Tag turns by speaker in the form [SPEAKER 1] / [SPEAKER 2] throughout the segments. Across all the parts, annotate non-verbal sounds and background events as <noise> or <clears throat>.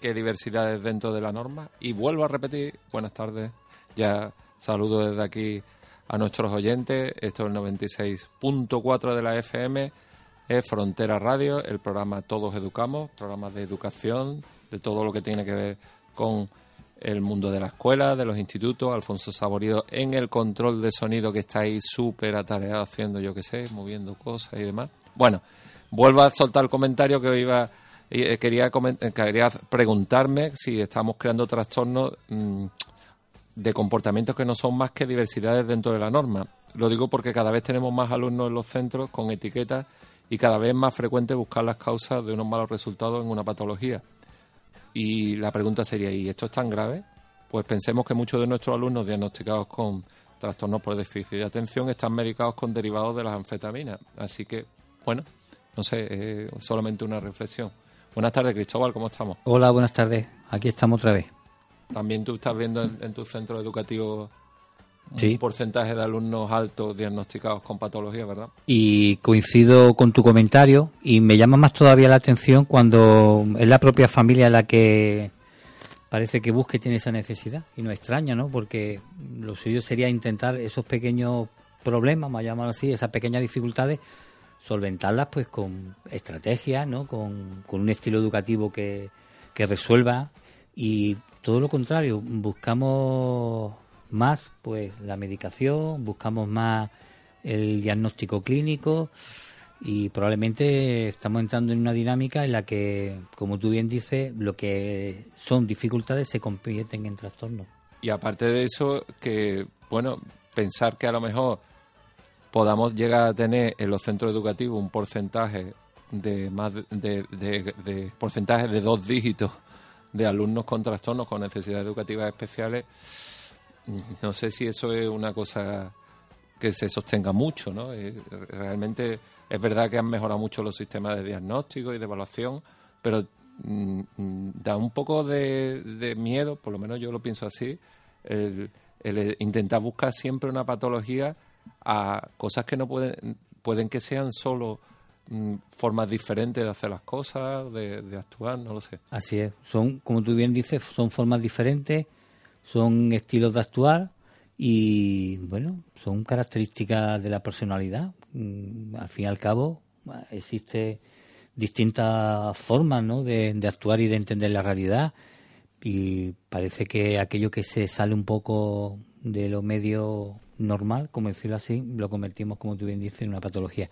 [SPEAKER 1] Que diversidades dentro de la norma. Y vuelvo a repetir, buenas tardes, ya saludo desde aquí a nuestros oyentes, esto es el 96.4 de la FM, es Frontera Radio, el programa Todos Educamos, programas de educación, de todo lo que tiene que ver con el mundo de la escuela, de los institutos, Alfonso Saborido en el control de sonido que está ahí súper atareado haciendo, yo qué sé, moviendo cosas y demás. Bueno, vuelvo a soltar el comentario que iba eh, quería, eh, quería preguntarme si estamos creando trastornos mm, de comportamientos que no son más que diversidades dentro de la norma. Lo digo porque cada vez tenemos más alumnos en los centros con etiquetas y cada vez más frecuente buscar las causas de unos malos resultados en una patología. Y la pregunta sería, ¿y esto es tan grave? Pues pensemos que muchos de nuestros alumnos diagnosticados con trastornos por déficit de atención están medicados con derivados de las anfetaminas. Así que, bueno, no sé, solamente una reflexión. Buenas tardes, Cristóbal, ¿cómo estamos?
[SPEAKER 2] Hola, buenas tardes. Aquí estamos otra vez.
[SPEAKER 1] También tú estás viendo en, tu centro educativo un porcentaje de alumnos altos diagnosticados con patología, ¿verdad?
[SPEAKER 2] Y coincido con tu comentario y me llama más todavía la atención cuando es la propia familia la que parece que busque tiene esa necesidad y no extraña, ¿no? Porque lo suyo sería intentar esos pequeños problemas, a llamarlo así, esas pequeñas dificultades, solventarlas pues con estrategias, ¿no? con, un estilo educativo que, que resuelva y todo lo contrario, buscamos más pues la medicación, buscamos más el diagnóstico clínico y probablemente estamos entrando en una dinámica en la que, como tú bien dices, lo que son dificultades se convierten en trastornos.
[SPEAKER 1] Y aparte de eso, que, bueno, pensar que a lo mejor podamos llegar a tener en los centros educativos un porcentaje de más de, de, porcentaje de dos dígitos de alumnos con trastornos con necesidades educativas especiales no sé si eso es una cosa que se sostenga mucho no eh, realmente es verdad que han mejorado mucho los sistemas de diagnóstico y de evaluación pero mm, mm, da un poco de, miedo por lo menos yo lo pienso así el intentar buscar siempre una patología a cosas que no pueden, pueden que sean solo mm, formas diferentes de hacer las cosas, de, de, actuar, no lo sé.
[SPEAKER 2] Así es, son, como tú bien dices, son formas diferentes, son estilos de actuar y, bueno, son características de la personalidad. Mm, al fin y al cabo, existe distintas formas ¿no? de, de actuar y de entender la realidad y parece que aquello que se sale un poco de lo medio normal, como decirlo así, lo convertimos, como tú bien dices, en una patología.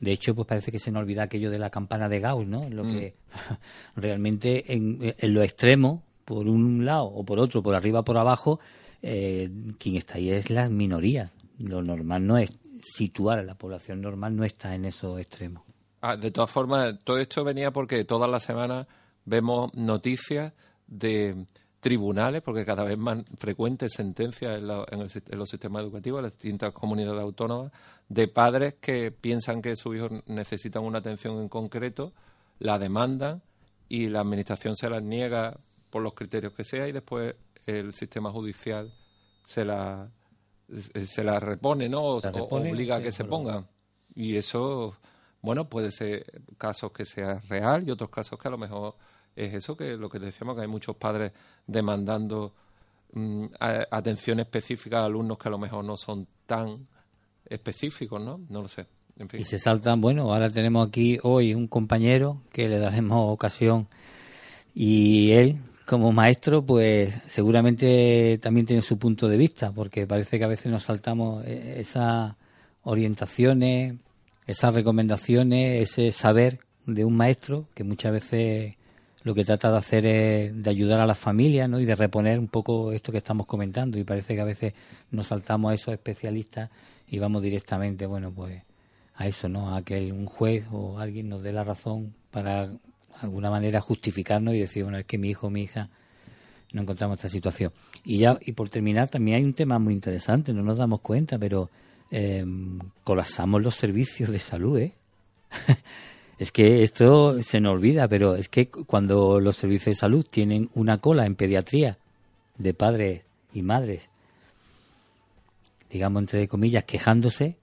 [SPEAKER 2] De hecho, pues parece que se nos olvida aquello de la campana de Gauss, ¿no? Lo que mm. <laughs> realmente en, lo extremo, por un lado o por otro, por arriba o por abajo, eh, quien está ahí es la minoría. Lo normal no es situar a la población normal, no está en esos extremos.
[SPEAKER 1] Ah, de todas formas, todo esto venía porque todas las semanas vemos noticias de tribunales, porque cada vez más frecuentes sentencias en, en, los sistemas educativos, en las distintas comunidades autónomas, de padres que piensan que sus hijos necesitan una atención en concreto, la demandan y la administración se las niega por los criterios que sea y después el sistema judicial se la se la repone, ¿no? O, obliga a que se ponga. Y eso, bueno, puede ser casos que sea real y otros casos que a lo mejor es eso, que lo que decíamos, que hay muchos padres demandando mm, atención específica a alumnos que a lo mejor no son tan específicos, ¿no? No lo sé.
[SPEAKER 2] Y se saltan, bueno, ahora tenemos aquí hoy un compañero que le daremos ocasión y él, como maestro, pues seguramente también tiene su punto de vista, porque parece que a veces nos saltamos eh, esas orientaciones, esas recomendaciones, ese saber de un maestro que muchas veces lo que trata de hacer es de ayudar a las familias ¿no? y de reponer un poco esto que estamos comentando y parece que a veces nos saltamos a esos especialistas y vamos directamente, bueno, pues a eso, ¿no? A que un juez o alguien nos dé la razón para de alguna manera justificarnos y decir, bueno, es que mi hijo mi hija no encontramos esta situación. Y ya y por terminar, también hay un tema muy interesante, no nos damos cuenta, pero eh, colapsamos los servicios de salud, ¿eh? <laughs> es que esto se nos olvida, pero es que cuando los servicios de salud tienen una cola en pediatría de padres y madres, digamos entre comillas, quejándose,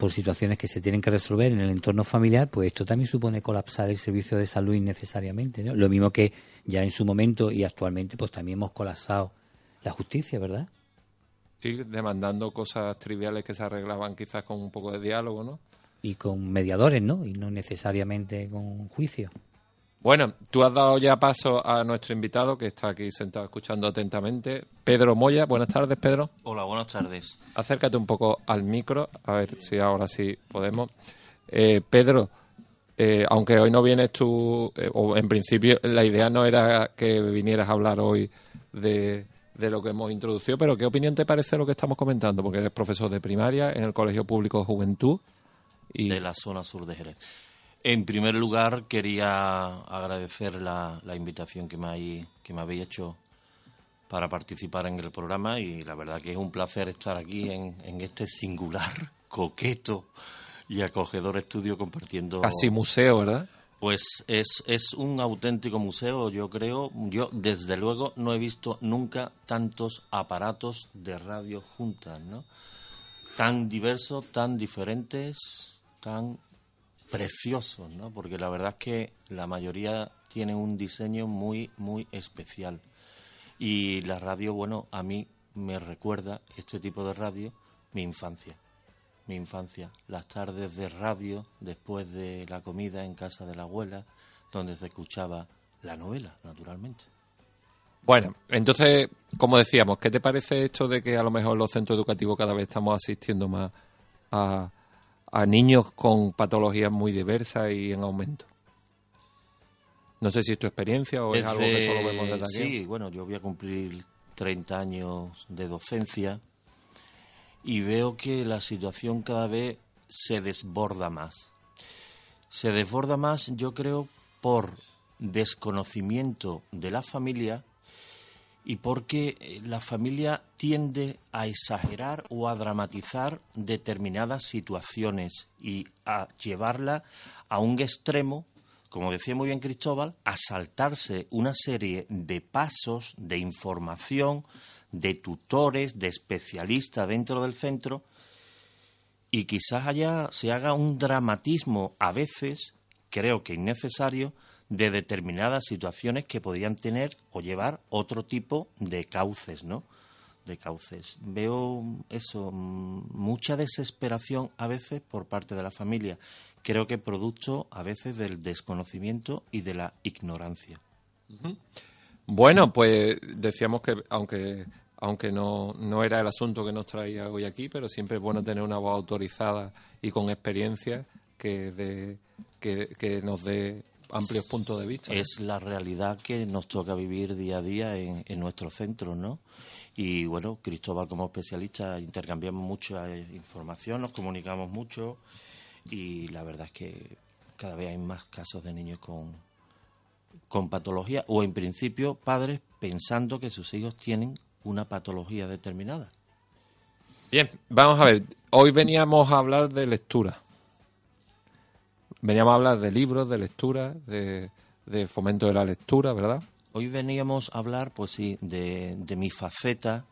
[SPEAKER 2] por situaciones que se tienen que resolver en el entorno familiar, pues esto también supone colapsar el servicio de salud innecesariamente. ¿no? Lo mismo que ya en su momento y actualmente, pues también hemos colapsado la justicia, ¿verdad?
[SPEAKER 1] Sí, demandando cosas triviales que se arreglaban quizás con un poco de diálogo, ¿no?
[SPEAKER 2] Y con mediadores, ¿no? Y no necesariamente con juicio.
[SPEAKER 1] Bueno, tú has dado ya paso a nuestro invitado que está aquí sentado escuchando atentamente. Pedro Moya, buenas tardes, Pedro.
[SPEAKER 3] Hola, buenas tardes.
[SPEAKER 1] Acércate un poco al micro, a ver si ahora sí podemos. Eh, Pedro, eh, aunque hoy no vienes tú, eh, o en principio la idea no era que vinieras a hablar hoy de, de lo que hemos introducido, pero ¿qué opinión te parece lo que estamos comentando? Porque eres profesor de primaria en el Colegio Público de Juventud.
[SPEAKER 3] Y... De la zona sur de Jerez. En primer lugar, quería agradecer la, invitación que me, que me habéis hecho para participar en el programa y la verdad que es un placer estar aquí en, este singular, coqueto y acogedor estudio compartiendo.
[SPEAKER 1] Casi museo, ¿verdad?
[SPEAKER 3] Pues es, es un auténtico museo, yo creo. Yo, desde luego, no he visto nunca tantos aparatos de radio juntas, ¿no? Tan diversos, tan diferentes, tan preciosos, ¿no? Porque la verdad es que la mayoría tienen un diseño muy, muy especial. Y la radio, bueno, a mí me recuerda este tipo de radio mi infancia. Mi infancia, las tardes de radio después de la comida en casa de la abuela, donde se escuchaba la novela, naturalmente.
[SPEAKER 1] Bueno, entonces, como decíamos, ¿qué te parece esto de que a lo mejor los centros educativos cada vez estamos asistiendo más a, a niños con patologías muy diversas y en aumento. No sé si es tu experiencia o es, algo que solo vemos desde aquí.
[SPEAKER 3] Sí, bueno, yo voy a cumplir 30 años de docencia y veo que la situación cada vez se desborda más. Se desborda más, yo creo, por desconocimiento de la familia y porque eh, la familia tiende a exagerar o a dramatizar determinadas situaciones y a llevarla a un extremo, como decía muy bien Cristóbal, a saltarse una serie de pasos de información, de tutores, de especialistas dentro del centro y quizás allá se haga un dramatismo a veces, creo que innecesario, de determinadas situaciones que podrían tener o llevar otro tipo de cauces, ¿no? De cauces. Veo eso, mucha desesperación a veces por parte de la familia. Creo que producto a veces del desconocimiento y de la ignorancia.
[SPEAKER 1] Bueno, pues decíamos que aunque aunque no, no era el asunto que nos traía hoy aquí, pero siempre es bueno tener una voz autorizada y con experiencia que, que, que nos dé amplios puntos de vista.
[SPEAKER 3] Es la realidad que nos toca vivir día a día en, en nuestros centros, ¿no? Y bueno, Cristóbal como especialista intercambiamos mucha información, nos comunicamos mucho y la verdad es que cada vez hay más casos de niños con, con patología o en principio padres pensando que sus hijos tienen una patología determinada.
[SPEAKER 1] Bien, vamos a ver, hoy veníamos a hablar de lectura. Veníamos a hablar de libros, de lectura, de, fomento de la lectura, ¿verdad?
[SPEAKER 3] Hoy veníamos a hablar, pues sí, de, mi faceta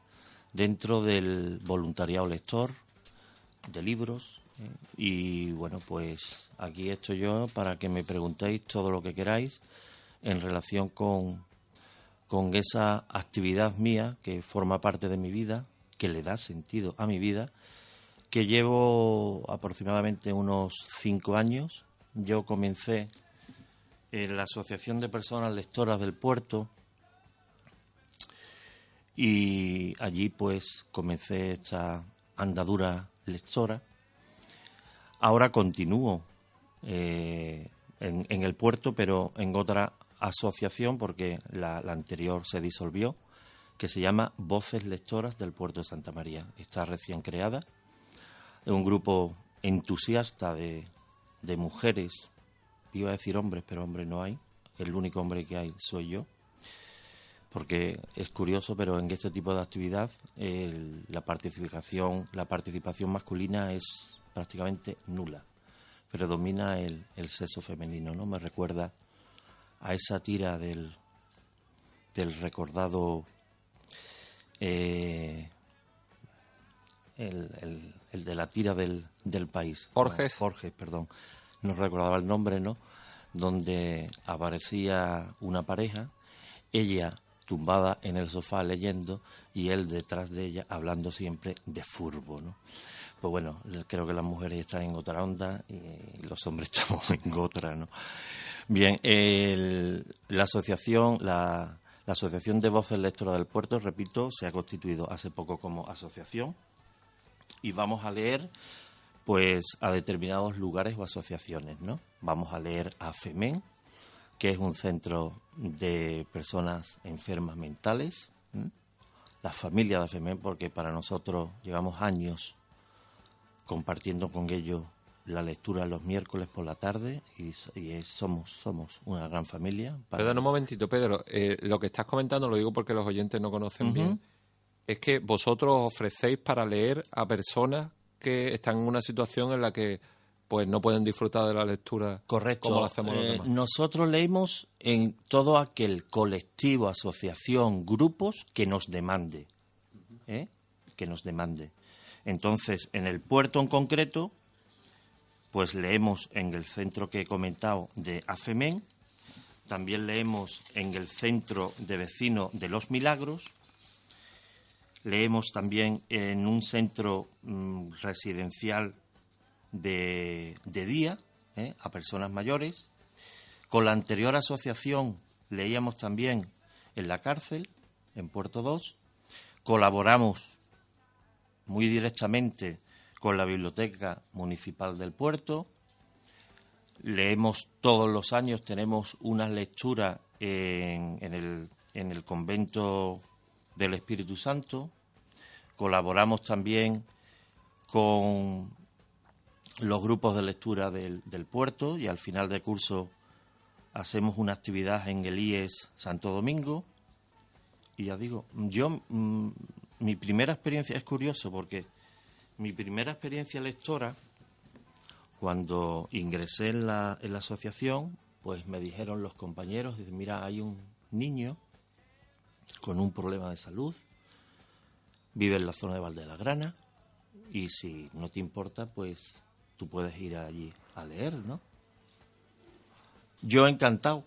[SPEAKER 3] dentro del voluntariado lector de libros. ¿eh? Y bueno, pues aquí estoy yo para que me preguntéis todo lo que queráis en relación con, con esa actividad mía que forma parte de mi vida, que le da sentido a mi vida, que llevo aproximadamente unos cinco años. Yo comencé en la Asociación de Personas Lectoras del Puerto y allí pues comencé esta andadura lectora. Ahora continúo eh, en, el puerto, pero en otra asociación, porque la, anterior se disolvió, que se llama Voces Lectoras del Puerto de Santa María. Está recién creada. Es un grupo entusiasta de, de mujeres, iba a decir hombres, pero hombres no hay. El único hombre que hay soy yo porque es curioso, pero en este tipo de actividad la participación la participación masculina es prácticamente nula. Predomina el, el sexo femenino, ¿no? Me recuerda a esa tira del, del recordado eh, el, el, de la tira del, del país.
[SPEAKER 1] Jorge.
[SPEAKER 3] Jorge, perdón. No recordaba el nombre, ¿no? Donde aparecía una pareja, ella tumbada en el sofá leyendo y él detrás de ella hablando siempre de furbo, ¿no? Pues bueno, creo que las mujeres están en otra onda y los hombres <laughs> estamos en otra, ¿no? Bien, la asociación, la, Asociación de Voces Lectoras del Puerto, repito, se ha constituido hace poco como asociación y vamos a leer pues a determinados lugares o asociaciones, ¿no? Vamos a leer a FEMEN, que es un centro de personas enfermas mentales, la familia de AFEMEN, porque para nosotros llevamos años compartiendo con ellos la lectura los miércoles por la tarde y, somos somos una gran familia.
[SPEAKER 1] Para... un momentito, Pedro. Eh, lo que estás comentando, lo digo porque los oyentes no conocen bien, es que vosotros ofrecéis para leer a personas que están en una situación en la que pues no pueden disfrutar de la lectura
[SPEAKER 3] Correcto.
[SPEAKER 1] como lo hacemos
[SPEAKER 3] eh, Nosotros leemos en todo aquel colectivo, asociación, grupos que nos demande. ¿eh? Que nos demande. Entonces, en el puerto en concreto, pues leemos en el centro que he comentado de AFEMEN, también leemos en el centro de vecino de Los Milagros, leemos también en un centro mm, residencial de, día ¿eh? a personas mayores. Con la anterior asociación leíamos también en la cárcel, en Puerto 2. Colaboramos muy directamente con la Biblioteca Municipal del Puerto. Leemos todos los años, tenemos una lectura en, el, en el convento del Espíritu Santo. Colaboramos también con los grupos de lectura del, puerto y al final del curso hacemos una actividad en el IES Santo Domingo. Y ya digo, yo, mm, mi primera experiencia es curioso porque mi primera experiencia lectora, cuando ingresé en la, en la asociación, pues me dijeron los compañeros, mira, hay un niño con un problema de salud, vive en la zona de Valde de la Grana, y si no te importa, pues tú puedes ir allí a leer, ¿no? Yo encantado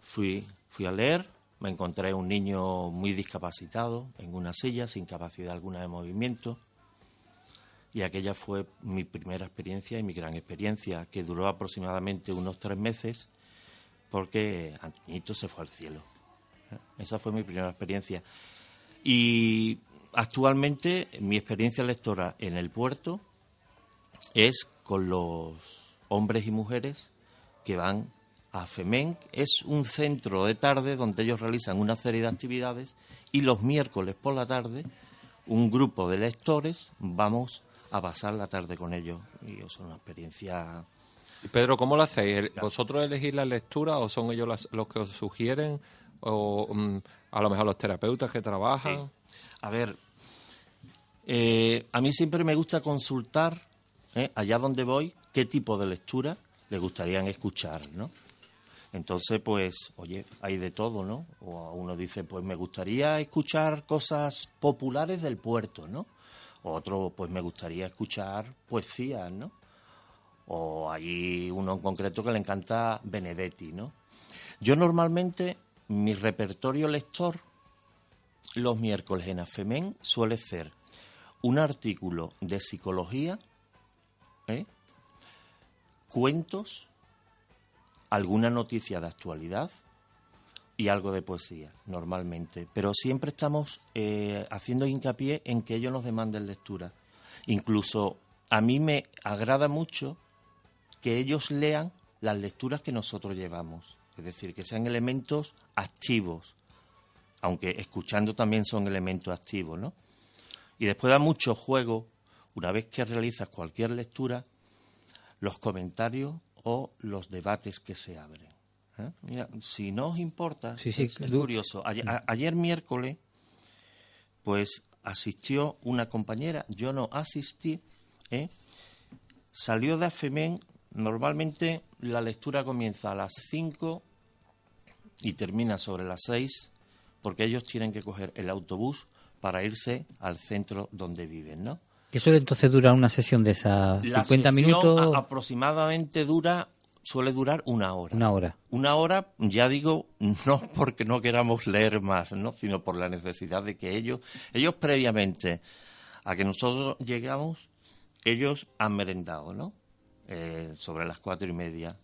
[SPEAKER 3] fui, fui a leer, me encontré un niño muy discapacitado en una silla, sin capacidad alguna de movimiento, y aquella fue mi primera experiencia y mi gran experiencia, que duró aproximadamente unos tres meses, porque Antoñito se fue al cielo. Esa fue mi primera experiencia. Y actualmente mi experiencia lectora en el puerto es con los hombres y mujeres que van a FEMEN. Es un centro de tarde donde ellos realizan una serie de actividades y los miércoles por la tarde un grupo de lectores vamos a pasar la tarde con ellos y es una experiencia...
[SPEAKER 1] Pedro, ¿cómo lo hacéis? ¿Vosotros elegís la lectura o son ellos los que os sugieren? ¿O mm, a lo mejor los terapeutas que trabajan?
[SPEAKER 3] A ver, eh, a mí siempre me gusta consultar ¿eh? allá donde voy, qué tipo de lectura les gustaría escuchar, ¿no? Entonces, pues, oye, hay de todo, ¿no? O uno dice, pues me gustaría escuchar cosas populares del puerto, ¿no? Otro, pues me gustaría escuchar poesía, ¿no? O hay uno en concreto que le encanta Benedetti, ¿no? Yo normalmente, mi repertorio lector, los miércoles en AFEMEN, suele ser un artículo de psicología, ¿eh? cuentos, alguna noticia de actualidad y algo de poesía, normalmente. Pero siempre estamos eh, haciendo hincapié en que ellos nos demanden lectura. Incluso a mí me agrada mucho que ellos lean las lecturas que nosotros llevamos. Es decir, que sean elementos activos, aunque escuchando también son elementos activos, ¿no? Y después da mucho juego, una vez que realizas cualquier lectura, los comentarios o los debates que se abren. ¿eh? Mira, si no os importa, es, curioso. Ayer, miércoles, pues asistió una compañera, yo no asistí, ¿eh? salió de AFEMEN, normalmente la lectura comienza a las 5 y termina sobre las 6, porque ellos tienen que coger el autobús para irse al centro donde viven, ¿no?
[SPEAKER 2] ¿Qué suele entonces durar una sesión de esas 50 minutos?
[SPEAKER 3] aproximadamente dura suele durar una hora.
[SPEAKER 2] Una hora.
[SPEAKER 3] Una hora, ya digo, <laughs> no porque no queramos leer más, ¿no? sino por la necesidad de que ellos, ellos previamente a que nosotros llegamos, ellos han merendado, ¿no? Eh, sobre las cuatro y media.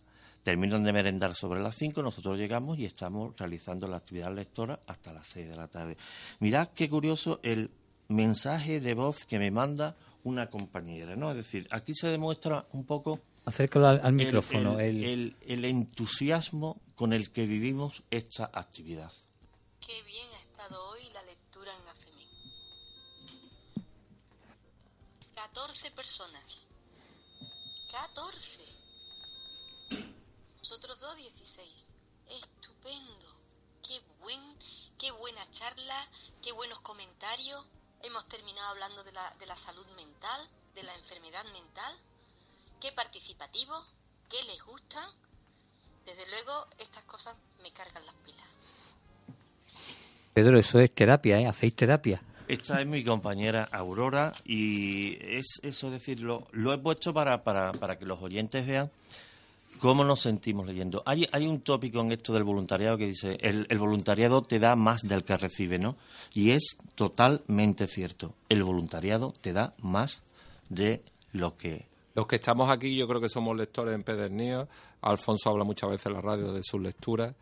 [SPEAKER 3] Terminan de merendar sobre las cinco, nosotros llegamos y estamos realizando la actividad lectora hasta las seis de la tarde. Mirad qué curioso el mensaje de voz que me manda una compañera, ¿no? Es decir, aquí se demuestra un poco...
[SPEAKER 2] Acércalo al, micrófono.
[SPEAKER 3] El, el, entusiasmo con el que vivimos esta actividad.
[SPEAKER 4] Qué bien ha estado hoy la lectura en AFEMI. 14 personas. 14. Nosotros dos, 16. Estupendo. Qué buen, qué buena charla, qué buenos comentarios. Hemos terminado hablando de la, de la salud mental, de la enfermedad mental. Qué participativo, qué les gusta. Desde luego, estas cosas me cargan las pilas.
[SPEAKER 2] Pedro, eso es terapia, ¿eh? Hacéis terapia.
[SPEAKER 3] Esta es mi compañera Aurora y es eso decirlo, lo he puesto para, para, para que los oyentes vean ¿Cómo nos sentimos leyendo? Hay, hay un tópico en esto del voluntariado que dice, el, voluntariado te da más del que recibe, ¿no? Y es totalmente cierto. El voluntariado te da más de lo que...
[SPEAKER 1] Los que estamos aquí yo creo que somos lectores en Pedernío. Alfonso habla muchas veces en la radio de sus lecturas.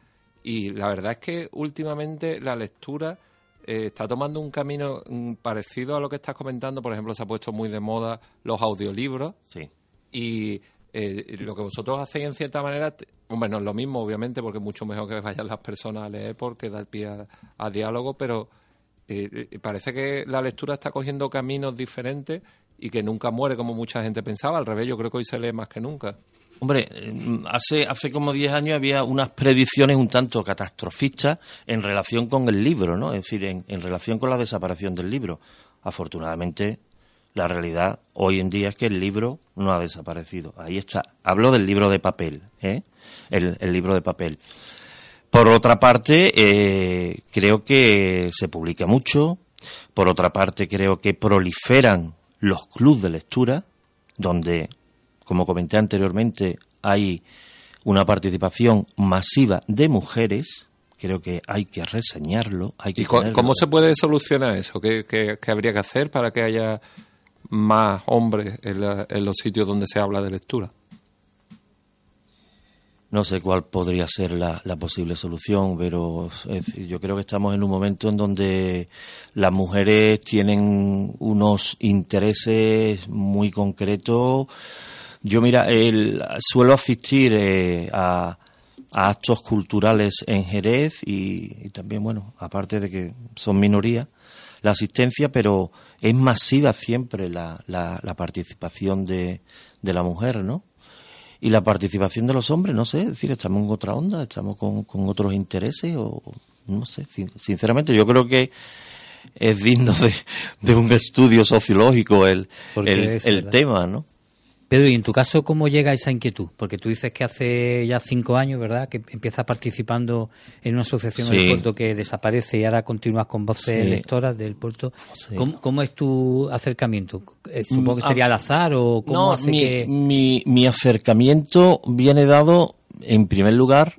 [SPEAKER 1] Y la verdad es que últimamente la lectura eh, está tomando un camino mm, parecido a lo que estás comentando. Por ejemplo, se ha puesto muy de moda los audiolibros.
[SPEAKER 3] Sí.
[SPEAKER 1] Y eh, lo que vosotros hacéis en cierta manera, hombre, no es lo mismo, obviamente, porque es mucho mejor que vayan las personas a leer porque da pie a, diálogo, pero eh, eh, parece que la lectura está cogiendo caminos diferentes y que nunca muere como mucha gente pensaba. Al revés, yo creo que hoy se lee más que nunca.
[SPEAKER 3] Hombre, hace, hace como 10 años había unas predicciones un tanto catastrofistas en relación con el libro, ¿no? Es decir, en, relación con la desaparición del libro. Afortunadamente, la realidad hoy en día es que el libro no ha desaparecido. Ahí está. Hablo del libro de papel, ¿eh? el, libro de papel. Por otra parte, eh, creo que se publica mucho. Por otra parte, creo que proliferan los clubes de lectura, donde, como comenté anteriormente, hay una participación masiva de mujeres. Creo que hay que reseñarlo. Hay que
[SPEAKER 1] ¿Y cómo se puede solucionar eso? ¿Qué, qué habría que hacer para que haya más hombres en, los sitios donde se habla de lectura.
[SPEAKER 3] No sé cuál podría ser la, posible solución, pero yo creo que estamos en un momento en donde las mujeres tienen unos intereses muy concretos. Yo, mira, el, suelo asistir eh, a, actos culturales en Jerez y, y, también, bueno, aparte de que son minoría, la asistencia, pero es masiva siempre la, la, participación de, de, la mujer, ¿no? Y la participación de los hombres, no sé, es decir, estamos en otra onda, estamos con, con otros intereses o no sé, sinceramente yo creo que es digno de, de un estudio sociológico el, el, el tema, ¿no?
[SPEAKER 2] Pedro, ¿y en tu caso cómo llega esa inquietud? Porque tú dices que hace ya cinco años, ¿verdad?, que empiezas participando en una asociación del puerto que desaparece y ahora continúas con voces lectoras del puerto. ¿Cómo, es tu acercamiento? Eh, supongo que mm, sería al azar o cómo
[SPEAKER 3] hace mi, mi, mi acercamiento viene dado, en primer lugar,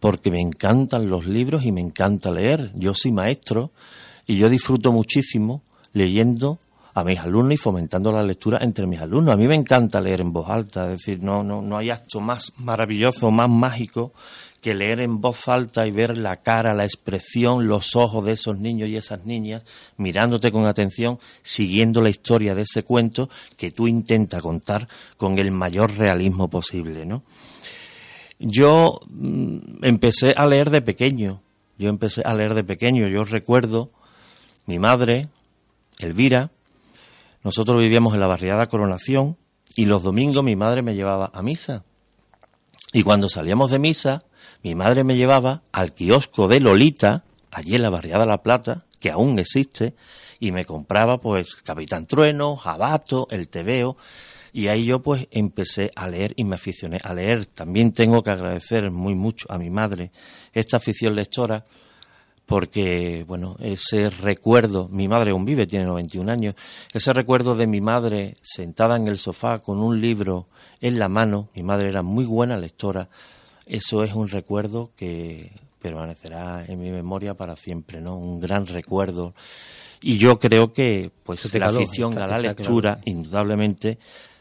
[SPEAKER 3] porque me encantan los libros y me encanta leer. Yo soy maestro y yo disfruto muchísimo leyendo a mis alumnos y fomentando la lectura entre mis alumnos. A mí me encanta leer en voz alta, es decir, no, no, no hay acto más maravilloso, más mágico que leer en voz alta y ver la cara, la expresión, los ojos de esos niños y esas niñas mirándote con atención, siguiendo la historia de ese cuento que tú intentas contar con el mayor realismo posible, ¿no? Yo mm, empecé a leer de pequeño, yo empecé a leer de pequeño, yo recuerdo mi madre, Elvira, nosotros vivíamos en la barriada Coronación y los domingos mi madre me llevaba a misa. Y cuando salíamos de misa, mi madre me llevaba al kiosco de Lolita, allí en la barriada La Plata, que aún existe, y me compraba pues Capitán Trueno, Jabato, El Tebeo, y ahí yo pues empecé a leer y me aficioné a leer. También tengo que agradecer muy mucho a mi madre esta afición lectora, porque, bueno, ese recuerdo, mi madre aún vive, tiene 91 años, ese recuerdo de mi madre sentada en el sofá con un libro en la mano, mi madre era muy buena lectora, eso es un recuerdo que permanecerá en mi memoria para siempre, ¿no? Un gran recuerdo. Y yo creo que, pues, la afición a la lectura, indudablemente,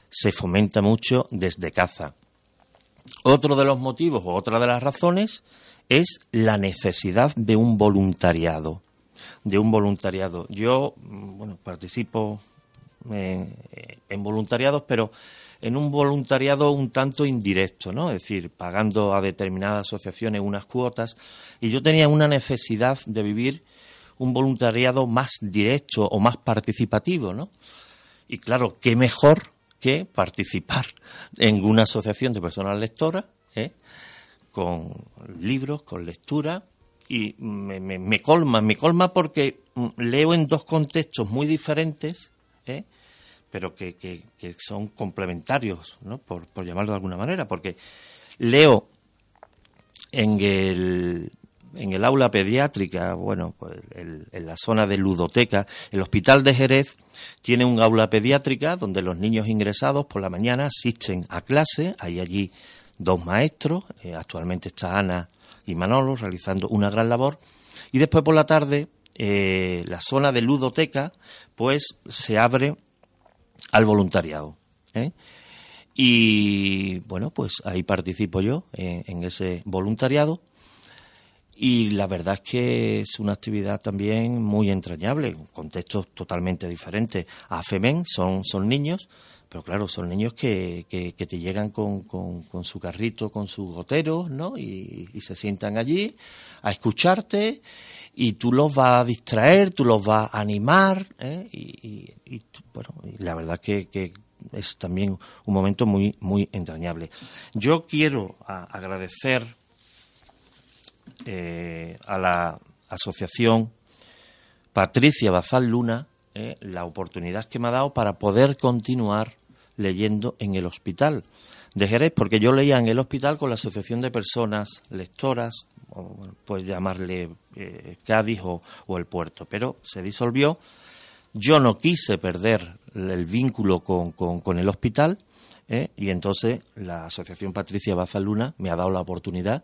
[SPEAKER 3] se fomenta mucho desde caza. Otro de los motivos o otra de las razones es la necesidad de un voluntariado. De un voluntariado. Yo, mm, bueno, participo en, en voluntariados, pero en un voluntariado un tanto indirecto, ¿no? Es decir, pagando a determinadas asociaciones unas cuotas. Y yo tenía una necesidad de vivir un voluntariado más directo o más participativo, ¿no? Y claro, qué mejor que participar en una asociación de personas lectoras, ¿eh? Con libros, con lectura, y me, colma, me colma porque mm, leo en dos contextos muy diferentes, ¿eh? pero que, que, son complementarios. Por, llamarlo de alguna manera, porque leo en el, en el aula pediátrica, bueno, pues en la zona de ludoteca, el hospital de Jerez tiene un aula pediátrica donde los niños ingresados por la mañana asisten a clase, hay allí dos maestros, eh, actualmente está Ana y Manolo realizando una gran labor, y después por la tarde eh, la zona de ludoteca pues se abre al voluntariado. ¿eh? Y bueno, pues ahí participo yo en ese voluntariado. Y la verdad es que es una actividad también muy entrañable, contextos totalmente diferentes. A FEMEN son, son niños, pero claro, son niños que, que, te llegan con, con, su carrito, con sus goteros, ¿no? Y, se sientan allí a escucharte y tú los vas a distraer, tú los vas a animar, ¿eh? y, y, bueno, la verdad que, que es también un momento muy, muy entrañable. Yo quiero agradecer eh, a la asociación Patricia Bazal Luna eh, la oportunidad que me ha dado para poder continuar leyendo en el hospital de Jerez, porque yo leía en el hospital con la Asociación de Personas Lectoras, o pues llamarle eh, Cádiz o, el puerto, pero se disolvió. Yo no quise perder el vínculo con, con, el hospital eh, y entonces la Asociación Patricia Bazaluna me ha dado la oportunidad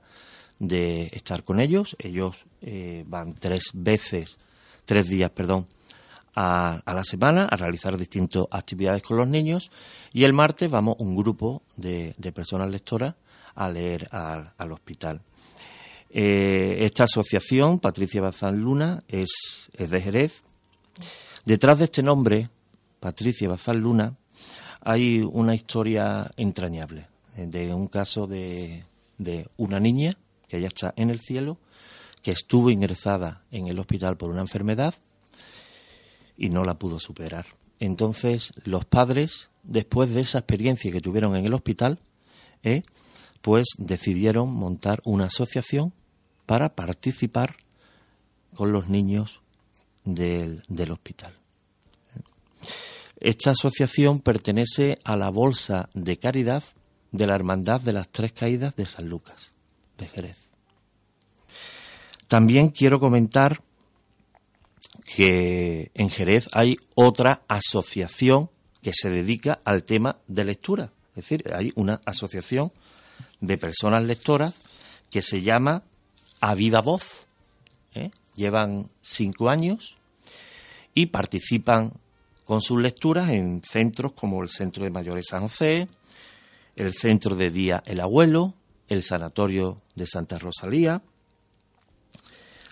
[SPEAKER 3] de estar con ellos. Ellos van tres veces, tres días, perdón, a, la semana a realizar distintas actividades con los niños y el martes vamos un grupo de, personas lectoras a leer al, hospital. Eh, esta asociación, Patricia Bazán Luna, es, es, de Jerez. Detrás de este nombre, Patricia Bazán Luna, hay una historia entrañable eh, de un caso de, de una niña que ya está en el cielo, que estuvo ingresada en el hospital por una enfermedad y no la pudo superar. Entonces los padres, después de esa experiencia que tuvieron en el hospital, eh, pues decidieron montar una asociación para participar con los niños del, hospital. Esta asociación pertenece a la Bolsa de Caridad de la Hermandad de las Tres Caídas de San Lucas, de Jerez. También quiero comentar que en Jerez hay otra asociación que se dedica al tema de lectura. Es decir, hay una asociación de personas lectoras que se llama A Viva Voz. ¿eh? Llevan cinco años y participan con sus lecturas en centros como el Centro de Mayores San José, el Centro de Día El Abuelo, el Sanatorio de Santa Rosalía,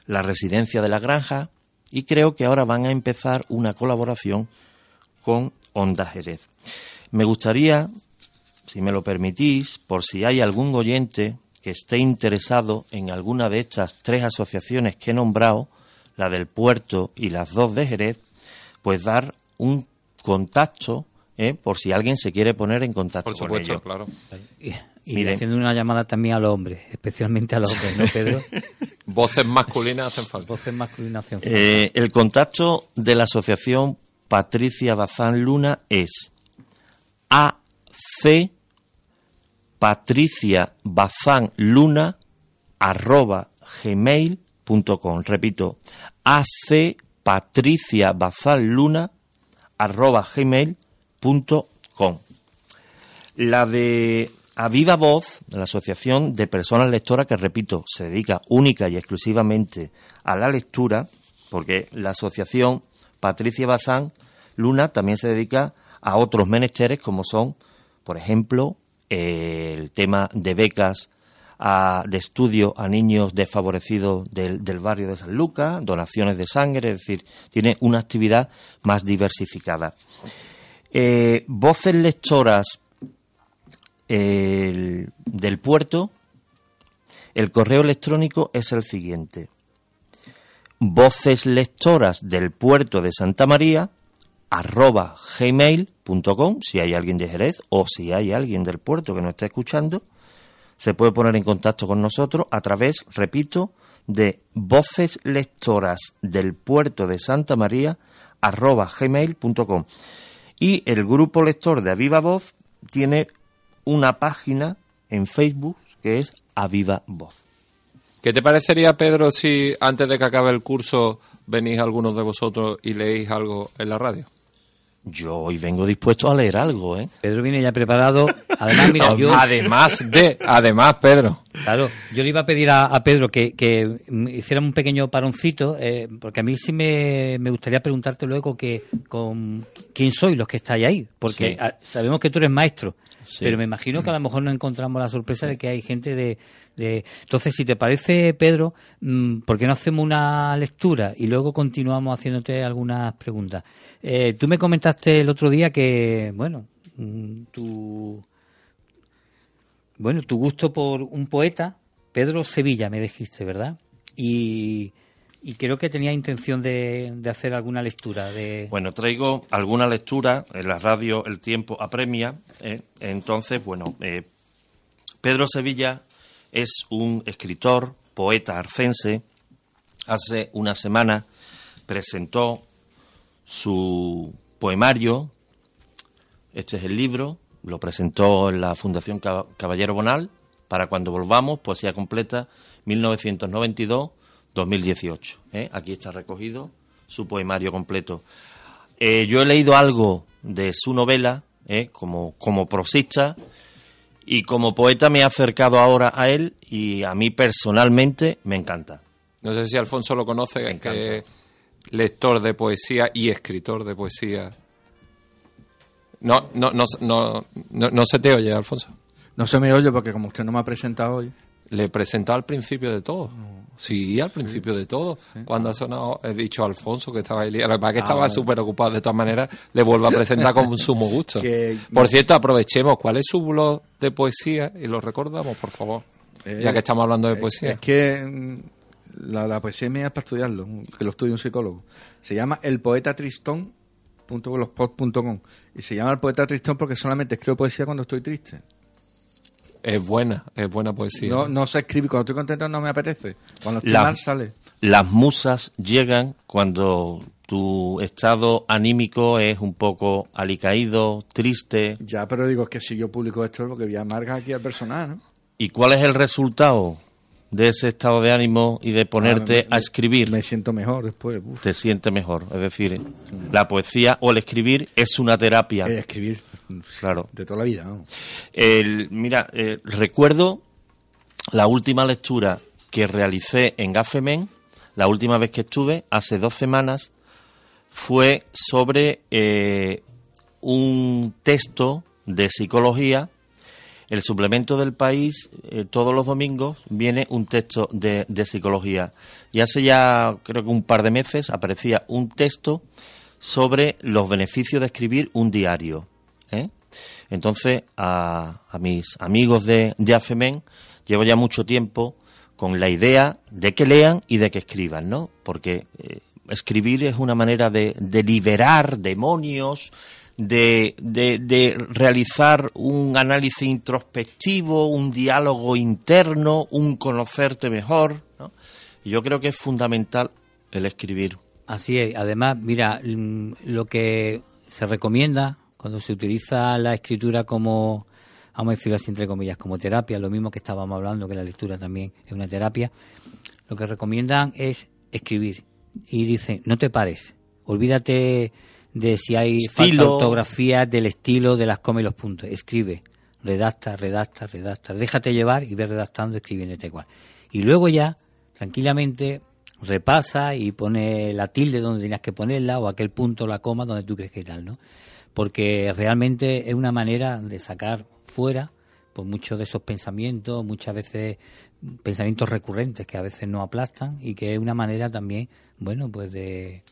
[SPEAKER 3] la Residencia de la Granja y creo que ahora van a empezar una colaboración con Onda Jerez. Me gustaría, si me lo permitís, por si hay algún oyente que esté interesado en alguna de estas tres asociaciones que he nombrado, la del puerto y las dos de Jerez, pues dar un contacto ¿eh? por si alguien se quiere poner en contacto
[SPEAKER 1] Por supuesto,
[SPEAKER 3] con ellos.
[SPEAKER 1] claro.
[SPEAKER 2] Y, haciendo una llamada también a los hombres, especialmente a los hombres, ¿no, Pedro? <laughs>
[SPEAKER 1] Voces masculinas hacen falta.
[SPEAKER 2] Voces masculinas hacen falta.
[SPEAKER 3] Eh, el contacto de la asociación Patricia Bazán Luna es AC Patricia Bazán Luna arroba gmail.com. Repito, AC Patricia Bazán Luna arroba gmail.com. La de A Viva Voz, la Asociación de Personas Lectoras, que repito, se dedica única y exclusivamente a la lectura, porque la Asociación Patricia Bazán Luna también se dedica a otros menesteres, como son, por ejemplo, el tema de becas de estudio a niños desfavorecidos del, del barrio de San Lucas, donaciones de sangre, es decir, tiene una actividad más diversificada. Eh, voces lectoras el- del puerto, el correo electrónico es el siguiente. Voces lectoras del puerto de Santa María arroba gmail.com si hay alguien de Jerez o si hay alguien del puerto que nos esté escuchando se puede poner en contacto con nosotros a través, repito, de voces lectoras del puerto de Santa María arroba gmail.com y el grupo lector de Aviva Voz tiene una página en Facebook que es Aviva Voz.
[SPEAKER 1] ¿Qué te parecería, Pedro, si antes de que acabe el curso venís algunos de vosotros y leéis algo en la radio?
[SPEAKER 3] Yo hoy vengo dispuesto a leer algo, ¿eh?
[SPEAKER 2] Pedro viene ya preparado. Además, mira, yo,
[SPEAKER 1] Además de, además, Pedro.
[SPEAKER 2] claro, yo le iba a pedir a, a Pedro que, que hiciéramos un pequeño paroncito, eh, porque a mí sí me, me gustaría preguntarte luego que, con quién sois los que estáis ahí, porque
[SPEAKER 3] Sí.
[SPEAKER 2] sabemos que tú eres maestro,
[SPEAKER 3] Sí.
[SPEAKER 2] pero me imagino que a lo mejor nos encontramos la sorpresa de que hay gente de... de... Entonces, si te parece, Pedro, mm, ¿por qué no hacemos una lectura y luego continuamos haciéndote algunas preguntas? Eh, tú me comentaste el otro día que, bueno, mm, tu, bueno, tu gusto por un poeta, Pedro Sevilla, me dijiste, ¿verdad? Y, creo que tenía intención de, de hacer alguna lectura de...
[SPEAKER 3] Bueno, traigo alguna lectura en la radio El Tiempo apremia. ¿eh? Entonces, bueno, eh, Pedro Sevilla es un escritor, poeta arcense. Hace una semana presentó su poemario. Este es el libro. Lo presentó en la Fundación Cab- Caballero Bonal para cuando volvamos, poesía completa 1992-2018. ¿eh? Aquí está recogido su poemario completo. Eh, yo he leído algo de su novela ¿eh? como, como prosista y como poeta me he acercado ahora a él y a mí personalmente me encanta.
[SPEAKER 1] No sé si Alfonso lo conoce, que lector de poesía y escritor de poesía. No, no, no, no, no, se te oye, Alfonso.
[SPEAKER 5] No se me oye porque como usted no me ha presentado hoy.
[SPEAKER 1] Le he presentado al principio de todo. Sí, al principio de todo. Cuando ha sonado, he dicho a Alfonso que estaba ahí. liado. Lo que pasa es que
[SPEAKER 5] Ah,
[SPEAKER 1] estaba súper ocupado. De todas maneras, le vuelvo a presentar con <laughs> sumo gusto.
[SPEAKER 5] Que-
[SPEAKER 1] Por cierto, aprovechemos. ¿Cuál es su blog de poesía? Y lo recordamos, por favor.
[SPEAKER 5] Eh,
[SPEAKER 1] ya que estamos hablando de
[SPEAKER 5] Es-
[SPEAKER 1] poesía.
[SPEAKER 5] Es que mm, la, la poesía mía es para estudiarlo, que lo estudia un psicólogo. Se llama El Poeta Tristón .blogspot.com y se llama El Poeta Tristón porque solamente escribo poesía cuando estoy triste.
[SPEAKER 1] Es buena, es buena poesía.
[SPEAKER 5] No, no sé escribir, cuando estoy contento no me apetece. Cuando estoy
[SPEAKER 3] La-
[SPEAKER 5] mal sale.
[SPEAKER 3] Las musas llegan cuando tu estado anímico es un poco alicaído, triste.
[SPEAKER 5] Ya, pero digo, es que si yo publico esto es porque voy a amargar aquí al personal, ¿no?
[SPEAKER 3] ¿Y cuál es el resultado de ese estado de ánimo y de ponerte
[SPEAKER 5] Ah, me-
[SPEAKER 3] a escribir?
[SPEAKER 5] Me siento mejor después. uf.
[SPEAKER 3] Te sientes mejor. Es decir, la poesía o el escribir es una terapia.
[SPEAKER 5] Eh, escribir.
[SPEAKER 3] Claro.
[SPEAKER 5] De toda la vida, ¿no?
[SPEAKER 3] El, mira, eh, recuerdo la última lectura que realicé en Gafemen, la última vez que estuve, hace dos semanas, fue sobre eh, un texto de psicología. El suplemento del país, eh, todos los domingos, viene un texto de, psicología. Y hace ya, creo que un par de meses, aparecía un texto sobre los beneficios de escribir un diario. ¿eh? Entonces, a, a mis amigos de, de AFEMEN, llevo ya mucho tiempo con la idea de que lean y de que escriban, ¿no? Porque eh, escribir es una manera de, de liberar demonios, de, de, de realizar un análisis introspectivo, un diálogo interno, un conocerte mejor, ¿no? Yo creo que es fundamental el escribir.
[SPEAKER 2] Así es. Además, mira, mm, lo que se recomienda cuando se utiliza la escritura como, vamos a decirlo así entre comillas, como terapia, lo mismo que estábamos hablando, que la lectura también es una terapia, lo que recomiendan es escribir. Y dicen, no te pares, olvídate de si hay falta
[SPEAKER 3] Estilo.
[SPEAKER 2] ortografía, del estilo, de las comas y los puntos. Escribe, redacta, redacta, redacta. Déjate llevar y ve redactando, escribiéndote cual. Y luego ya, tranquilamente, repasa y pone la tilde donde tenías que ponerla o aquel punto, la coma donde tú crees que tal, ¿no? Porque realmente es una manera de sacar fuera pues muchos de esos pensamientos, muchas veces pensamientos recurrentes que a veces no aplastan y que es una manera también, bueno, pues de,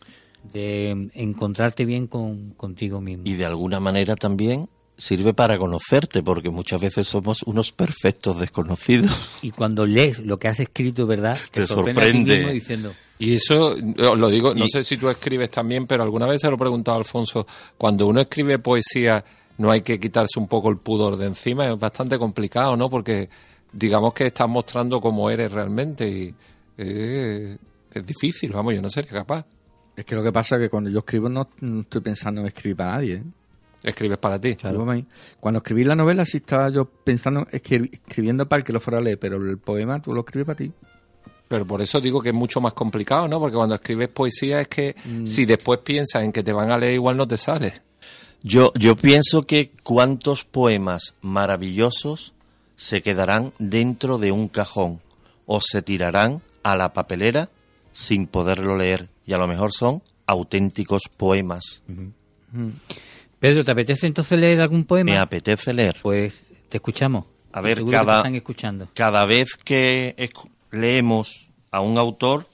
[SPEAKER 2] de encontrarte bien con, contigo mismo.
[SPEAKER 3] Y de alguna manera también sirve para conocerte, porque muchas veces somos unos perfectos desconocidos.
[SPEAKER 2] Y cuando lees lo que has escrito, ¿verdad?
[SPEAKER 3] Te
[SPEAKER 2] sorprende a ti
[SPEAKER 3] sorprende.
[SPEAKER 2] mismo diciendo,
[SPEAKER 1] Y eso, os lo digo, no
[SPEAKER 3] Y-
[SPEAKER 1] sé si tú escribes también, pero alguna vez se lo he preguntado a Alfonso, cuando uno escribe poesía no hay que quitarse un poco el pudor de encima, es bastante complicado, ¿no? Porque digamos que estás mostrando cómo eres realmente y eh, es difícil, vamos, yo no sería capaz.
[SPEAKER 5] Es que lo que pasa es que cuando yo escribo no, no estoy pensando en escribir para nadie. ¿eh?
[SPEAKER 1] Escribes para ti.
[SPEAKER 5] Mí. Cuando escribí la novela sí estaba yo pensando escri- escribiendo para el que lo fuera a leer, pero el poema tú lo escribes para ti.
[SPEAKER 1] Pero por eso digo que es mucho más complicado, ¿no? Porque cuando escribes poesía es que si después piensas en que te van a leer igual no te sale.
[SPEAKER 3] Yo, yo pienso que cuántos poemas maravillosos se quedarán dentro de un cajón o se tirarán a la papelera sin poderlo leer. Y a lo mejor son auténticos poemas.
[SPEAKER 2] Pedro, ¿te apetece entonces leer algún poema?
[SPEAKER 3] Me apetece leer.
[SPEAKER 2] Pues te escuchamos.
[SPEAKER 3] A ver,
[SPEAKER 2] Seguro que te
[SPEAKER 3] cada-
[SPEAKER 2] están escuchando.
[SPEAKER 3] Cada vez que leemos a un autor,